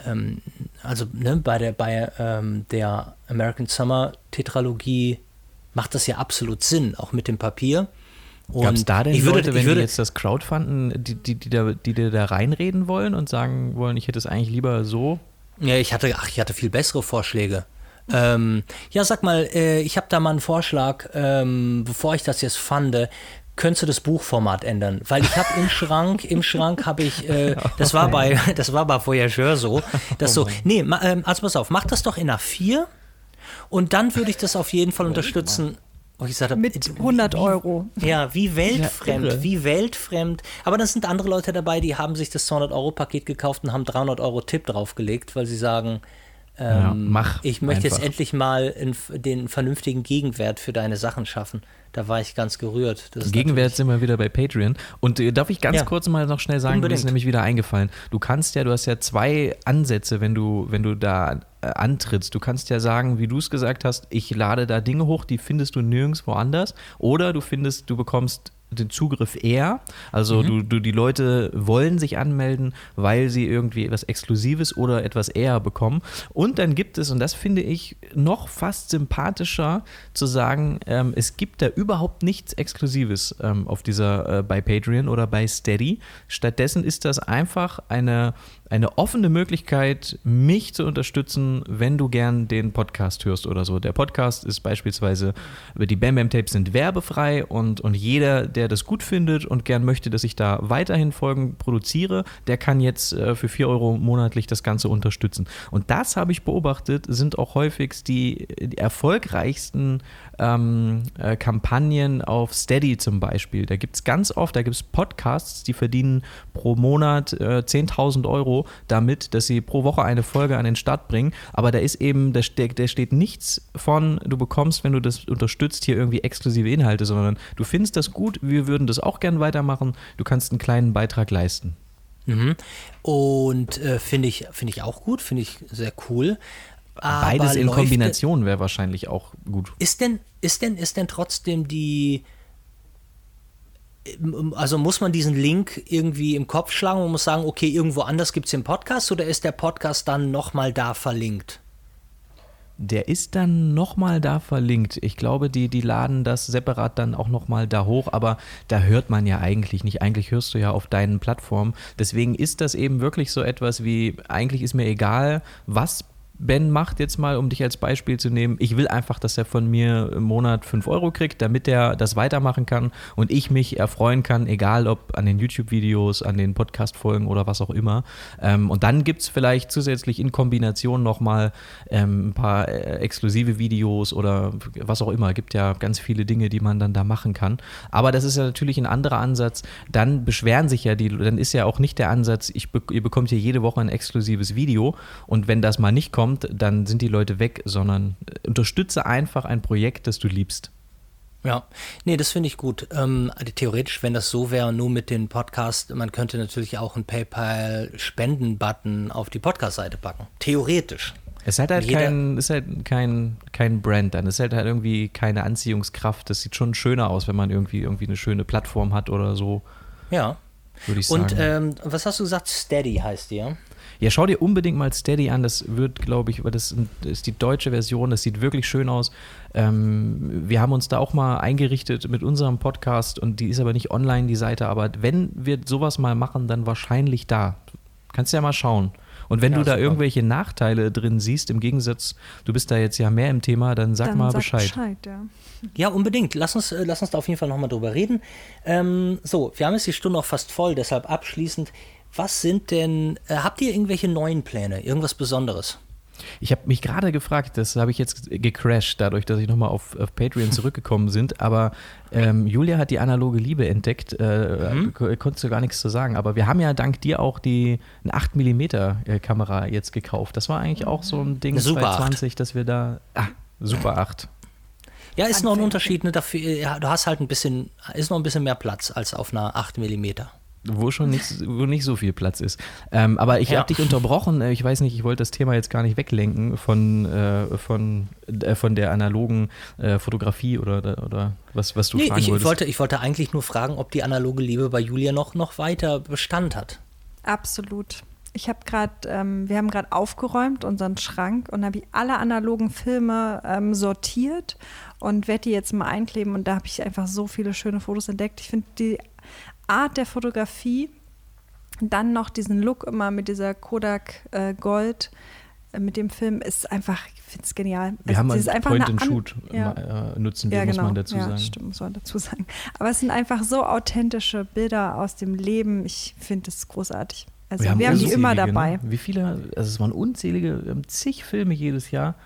ähm, also ne, bei der bei ähm, der American Summer Tetralogie macht das ja absolut Sinn, auch mit dem Papier. Gab es Und da denn ich würde, Leute, wenn ich würde, die jetzt das Crowdfunden, die, die, die, da, die da reinreden wollen und sagen wollen, ich hätte es eigentlich lieber so? Ja, ich hatte, ach, ich hatte viel bessere Vorschläge. Ähm, ja, sag mal, äh, ich habe da mal einen Vorschlag, ähm, bevor ich das jetzt fand, könntest du das Buchformat ändern? Weil ich habe im Schrank, im Schrank habe ich, äh, das war bei, das war bei Voyageur so, dass so, nee, ma, ähm, also pass auf, mach das doch in A4 und dann würde ich das auf jeden Fall unterstützen. wo ich hab, Mit äh, 100 wie- Euro. Ja, wie weltfremd, wie weltfremd. Aber da sind andere Leute dabei, die haben sich das 200-Euro-Paket gekauft und haben 300 Euro Tipp draufgelegt, weil sie sagen, Ja, ähm, mach ich möchte jetzt einfach. endlich mal in, den vernünftigen Gegenwert für deine Sachen schaffen. Da war ich ganz gerührt. Gegenwert sind wir wieder bei Patreon. Und äh, darf ich ganz Ja. kurz mal noch schnell sagen, mir ist Unbedingt. nämlich wieder eingefallen. Du kannst ja, du hast ja zwei Ansätze, wenn du, wenn du da äh, antrittst. Du kannst ja sagen, wie du es gesagt hast, ich lade da Dinge hoch, die findest du nirgendwo anders. Oder du findest, du bekommst den Zugriff eher. Also Mhm. du, du, die Leute wollen sich anmelden, weil sie irgendwie etwas Exklusives oder etwas eher bekommen. Und dann gibt es, und das finde ich noch fast sympathischer, zu sagen, ähm, es gibt da überhaupt nichts Exklusives ähm, auf dieser, äh, bei Patreon oder bei Steady. Stattdessen ist das einfach eine, eine offene Möglichkeit, mich zu unterstützen, wenn du gern den Podcast hörst oder so. Der Podcast ist beispielsweise, die Bam Bam Tapes sind werbefrei und, und jeder, der das gut findet und gern möchte, dass ich da weiterhin Folgen produziere, der kann jetzt äh, für 4 Euro monatlich das Ganze unterstützen. Und das habe ich beobachtet, sind auch häufigst die, die erfolgreichsten ähm, äh, Kampagnen auf Steady zum Beispiel. Da gibt es ganz oft, da gibt es Podcasts, die verdienen pro Monat äh, 10.000 Euro damit, dass sie pro Woche eine Folge an den Start bringen. Aber da ist eben, da steht, da steht nichts von, du bekommst, wenn du das unterstützt, hier irgendwie exklusive Inhalte, sondern du findest das gut, wir würden das auch gern weitermachen, du kannst einen kleinen Beitrag leisten. Mhm. Und äh, finde ich, finde ich auch gut, finde ich sehr cool. Aber Beides in Kombination wäre wahrscheinlich auch gut. Ist denn, ist denn, ist denn trotzdem die, also muss man diesen Link irgendwie im Kopf schlagen und muss sagen, okay, irgendwo anders gibt es den Podcast oder ist der Podcast dann nochmal da verlinkt? Der ist dann nochmal da verlinkt. Ich glaube, die, die laden das separat dann auch nochmal da hoch, aber da hört man ja eigentlich nicht. Eigentlich hörst du ja auf deinen Plattformen. Deswegen ist das eben wirklich so etwas wie, eigentlich ist mir egal, was Ben macht jetzt mal, um dich als Beispiel zu nehmen, ich will einfach, dass er von mir im Monat 5 Euro kriegt, damit er das weitermachen kann und ich mich erfreuen kann, egal ob an den YouTube-Videos, an den Podcast-Folgen oder was auch immer. Ähm, und dann gibt es vielleicht zusätzlich in Kombination nochmal ähm, ein paar äh, exklusive Videos oder was auch immer. Es gibt ja ganz viele Dinge, die man dann da machen kann. Aber das ist ja natürlich ein anderer Ansatz. Dann beschweren sich ja die, dann ist ja auch nicht der Ansatz, ich, ihr bekommt hier jede Woche ein exklusives Video und wenn das mal nicht kommt, kommt, dann sind die Leute weg, sondern äh, unterstütze einfach ein Projekt, das du liebst. Ja, nee, das finde ich gut. Ähm, theoretisch, wenn das so wäre, nur mit dem Podcast, man könnte natürlich auch einen PayPal-Spenden-Button auf die Podcast-Seite packen. Theoretisch. Es hat halt, kein, ist halt kein, kein Brand dann. Es ist halt, halt irgendwie keine Anziehungskraft. Das sieht schon schöner aus, wenn man irgendwie, irgendwie eine schöne Plattform hat oder so. Ja. Würde ich sagen. Und ähm, was hast du gesagt? Steady heißt die, ja? Ja, schau dir unbedingt mal Steady an. Das wird, glaube ich, das ist die deutsche Version. Das sieht wirklich schön aus. Ähm, wir haben uns da auch mal eingerichtet mit unserem Podcast und die ist aber nicht online, die Seite. Aber wenn wir sowas mal machen, dann wahrscheinlich da. Kannst ja mal schauen. Und wenn ja, du da super. irgendwelche Nachteile drin siehst, im Gegensatz, du bist da jetzt ja mehr im Thema, dann sag dann mal sag Bescheid. Bescheid ja. ja. unbedingt. Lass uns, äh, lass uns da auf jeden Fall nochmal drüber reden. Ähm, so, wir haben jetzt die Stunde auch fast voll, deshalb abschließend. Was sind denn, äh, habt ihr irgendwelche neuen Pläne, irgendwas Besonderes? Ich habe mich gerade gefragt, das habe ich jetzt gecrashed, dadurch, dass ich nochmal auf, auf Patreon zurückgekommen sind. Aber ähm, Julia hat die analoge Liebe entdeckt, äh, mhm. konntest du gar nichts zu sagen. Aber wir haben ja dank dir auch die eine 8 mm äh, Kamera jetzt gekauft. Das war eigentlich auch so ein Ding Super 2020, dass wir da. Ah, Super 8. Ja, ist noch ein Unterschied. Ne, dafür, ja, du hast halt ein bisschen, ist noch ein bisschen mehr Platz als auf einer 8 mm wo schon nicht, wo nicht so viel Platz ist. Ähm, aber ich ja. habe dich unterbrochen. Äh, ich weiß nicht, ich wollte das Thema jetzt gar nicht weglenken von, äh, von, äh, von der analogen äh, Fotografie oder, oder was, was du nee, fragen ich, wolltest. Ich wollte, ich wollte eigentlich nur fragen, ob die analoge Liebe bei Julia noch, noch weiter Bestand hat. Absolut. Ich habe gerade, ähm, wir haben gerade aufgeräumt unseren Schrank und habe ich alle analogen Filme ähm, sortiert und werde die jetzt mal einkleben und da habe ich einfach so viele schöne Fotos entdeckt. Ich finde die Art der Fotografie, dann noch diesen Look immer mit dieser Kodak äh, Gold äh, mit dem Film ist einfach, ich finde es genial. Wir also, haben ein Point and Shoot ja. äh, nutzen wir, ja, genau. muss man dazu ja, sagen. Stimmt, muss man dazu sagen. Aber es sind einfach so authentische Bilder aus dem Leben. Ich finde es großartig. Also wir haben, wir haben die immer dabei. Ne? Wie viele, also es waren unzählige, zig Filme jedes Jahr,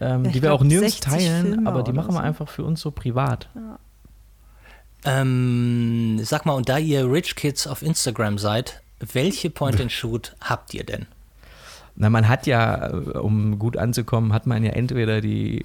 ähm, die wir glaub, auch nirgends teilen, Filme aber die machen wir so. einfach für uns so privat. Ja. Ähm, sag mal, und da ihr Rich Kids auf Instagram seid, welche Point-and-Shoot habt ihr denn? Na, man hat ja, äh, um gut anzukommen, hat man ja entweder die, äh,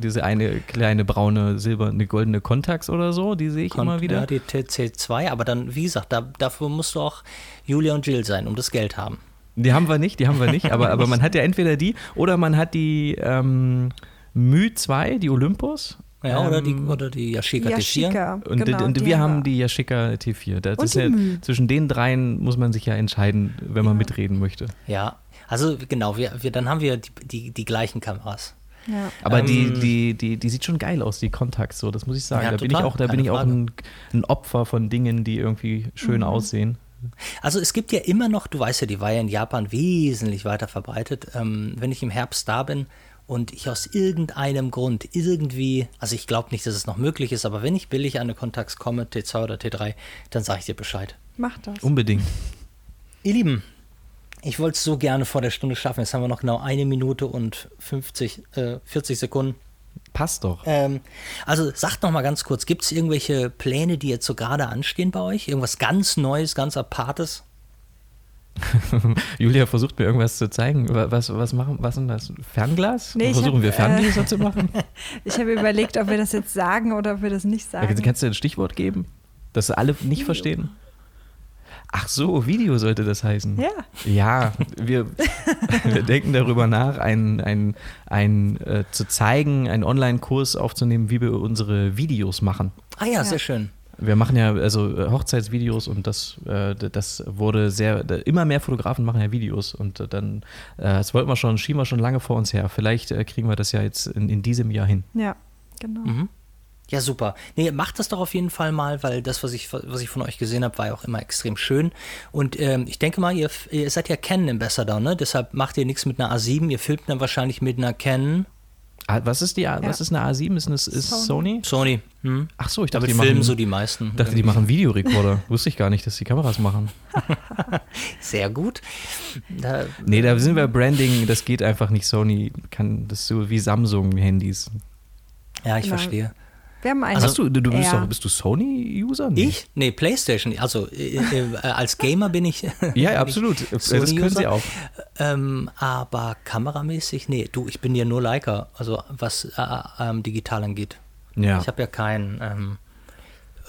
diese eine kleine braune, silberne, goldene Contax oder so, die sehe ich Kon immer wieder. Ja, die TC2, aber dann, wie gesagt, da, dafür musst du auch Julia und Jill sein, um das Geld haben. Die haben wir nicht, die haben wir nicht, aber, aber man hat ja entweder die oder man hat die ähm, Mü 2, die Olympus, ja, ähm, oder, die, ähm, oder die Yashica, Yashica T4. Und, genau, und wir haben die Yashica T4. Das und ist ja, zwischen den dreien muss man sich ja entscheiden, wenn man mitreden möchte. Ja, also genau, wir, wir, dann haben wir die, die, die gleichen Kameras. Ja. Aber ähm, die, die, die, die sieht schon geil aus, die Kontakt so, das muss ich sagen. Ja, da total, bin ich auch, da bin ich auch ein, ein, Opfer von Dingen, die irgendwie schön mhm. aussehen. Also es gibt ja immer noch, du weißt ja, die war ja in Japan wesentlich weiter verbreitet. Ähm, wenn ich im Herbst da bin und ich aus irgendeinem Grund irgendwie, also ich glaube nicht, dass es noch möglich ist, aber wenn ich billig an eine Kontax komme, T2 oder T3, dann sage ich dir Bescheid. Mach das. Unbedingt. Ihr Lieben, ich wollte es so gerne vor der Stunde schaffen. Jetzt haben wir noch genau eine Minute und 50, äh, 40 Sekunden. Passt doch. Ähm, also sagt noch mal ganz kurz, gibt es irgendwelche Pläne, die jetzt so gerade anstehen bei euch? Irgendwas ganz Neues, ganz Apartes? Julia versucht mir irgendwas zu zeigen. Was, was machen, was ist das? Fernglas? Nee, Versuchen hab, wir Ferngläser äh, zu machen? ich habe überlegt, ob wir das jetzt sagen oder ob wir das nicht sagen. Ja, kannst du ein Stichwort geben, das alle nicht Video. verstehen? Ach so, Video sollte das heißen. Ja. Ja, wir, wir denken darüber nach, ein, ein, ein, äh, zu zeigen, einen Online-Kurs aufzunehmen, wie wir unsere Videos machen. Ah ja, ja. sehr schön. Wir machen ja also äh, Hochzeitsvideos und das, äh, das wurde sehr, immer mehr Fotografen machen ja Videos und äh, dann, äh, das wollten wir schon, schieben wir schon lange vor uns her. Vielleicht äh, kriegen wir das ja jetzt in, in diesem Jahr hin. Ja, genau. Mhm. Ja, super. Nee, macht das doch auf jeden Fall mal, weil das, was ich, was ich von euch gesehen habe, war ja auch immer extrem schön. Und ähm, ich denke mal, ihr, ihr seid ja Canon Ambassador, ne? Deshalb macht ihr nichts mit einer A7, ihr filmt dann wahrscheinlich mit einer Canon. Was ist die A, was ist eine A7? Ist, eine, ist Sony? Sony. Hm? Ach so, ich dachte, Damit die filmen machen, so die meisten. dachte, die machen Videorekorder. Wusste ich gar nicht, dass die Kameras machen. Sehr gut. Da, Nee, da sind wir Branding, das geht einfach nicht. Sony kann das so wie Samsung-Handys. ja, ich Genau. verstehe. Wir haben einen. Hast du, du bist, Ja. doch, bist du Sony-User? Nee. Ich? Nee, Playstation. Also äh, äh, als Gamer bin ich. Ja, absolut. Das können sie auch. Ähm, aber kameramäßig, nee, du, ich bin ja nur Leica, also was äh, ähm, digital angeht. Ja. Ich habe ja keinen, ähm,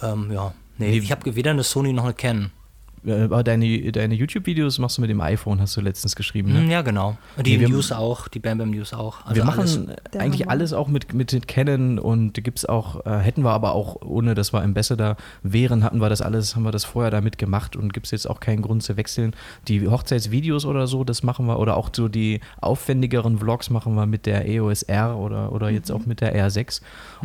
ähm, ja, nee, Nee. ich habe weder eine Sony noch eine Canon. Äh, Aber deine, deine YouTube-Videos machst du mit dem iPhone, hast du letztens geschrieben. Ne? Hm, Ja, genau. Und die Nee, wir- News auch, die Bam Bam News auch. Also wir machen alles. Eigentlich Hammer. alles auch mit, mit Canon und gibt es auch, äh, hätten wir aber auch, ohne dass wir Ambassador wären, hatten wir das alles, haben wir das vorher damit gemacht und gibt es jetzt auch keinen Grund zu wechseln. Die Hochzeitsvideos oder so, das machen wir, oder auch so die aufwendigeren Vlogs machen wir mit der EOS R oder, oder jetzt Mhm. auch mit der R6.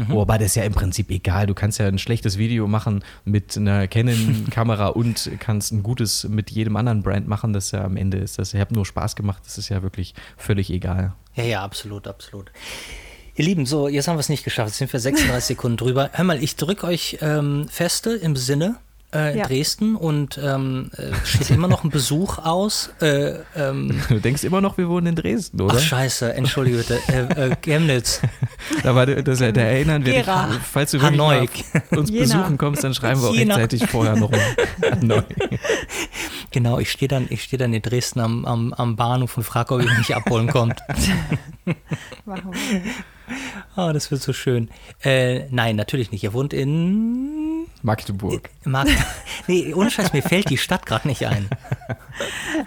Wobei das ist ja im Prinzip egal. Du kannst ja ein schlechtes Video machen mit einer Canon-Kamera und kannst ein gutes mit jedem anderen Brand machen. Das ja am Ende ist das, ich habe nur Spaß gemacht, das ist ja wirklich völlig egal. Ja, ja, absolut, absolut. Ihr Lieben, so, jetzt haben wir es nicht geschafft. Jetzt sind wir 36 Sekunden drüber. Hör mal, ich drücke euch ähm, feste im Sinne äh, in Ja. Dresden und ähm, äh, steht immer noch ein Besuch aus. Äh, ähm, Du denkst immer noch, wir wohnen in Dresden, oder? ach, scheiße, entschuldige bitte. Äh, äh, Chemnitz. da war das, da erinnern wir dich, falls du Hanoi. uns Jena. besuchen kommst, dann schreiben wir auch Jena. rechtzeitig vorher noch um. Hanoi. Genau, ich stehe dann, ich stehe dann in Dresden am, am, am Bahnhof und frage, ob ihr mich abholen kommt. Wir. Oh, das wird so schön. Äh, nein, natürlich nicht. Ihr wohnt in Magdeburg. Mark Nee, ohne Scheiß, mir fällt die Stadt gerade nicht ein.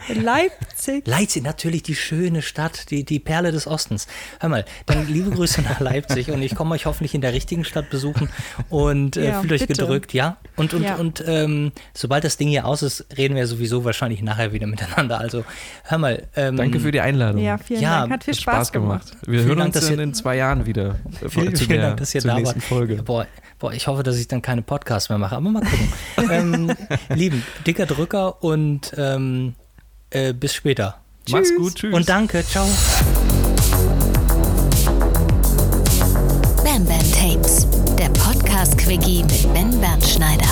Leipzig. Leipzig, natürlich die schöne Stadt, die, die Perle des Ostens. Hör mal, dann liebe Grüße nach Leipzig und ich komme euch hoffentlich in der richtigen Stadt besuchen und äh, Ja, fühlt euch bitte. gedrückt, ja? Und, und, Ja. und ähm, sobald das Ding hier aus ist, reden wir sowieso wahrscheinlich nachher wieder miteinander. Also hör mal. Ähm, Danke für die Einladung. Ja, vielen Ja, Dank. Hat viel Hat Spaß, gemacht. Wir Vielen hören Dank, uns in, ihr- in zwei Jahren wieder. äh, Vielen, vielen der, Dank, dass ihr zur da nächsten wart. Folge. Boah, boah, ich hoffe, dass ich dann keine Podcasts mehr mache, aber mal gucken. ähm, Lieben, dicker Drücker und ähm, äh, bis später. Mach's Tschüss. gut, tschüss. Und danke, ciao. Bam Bam Tapes, der Podcast-Quickie mit Ben Bernschneider.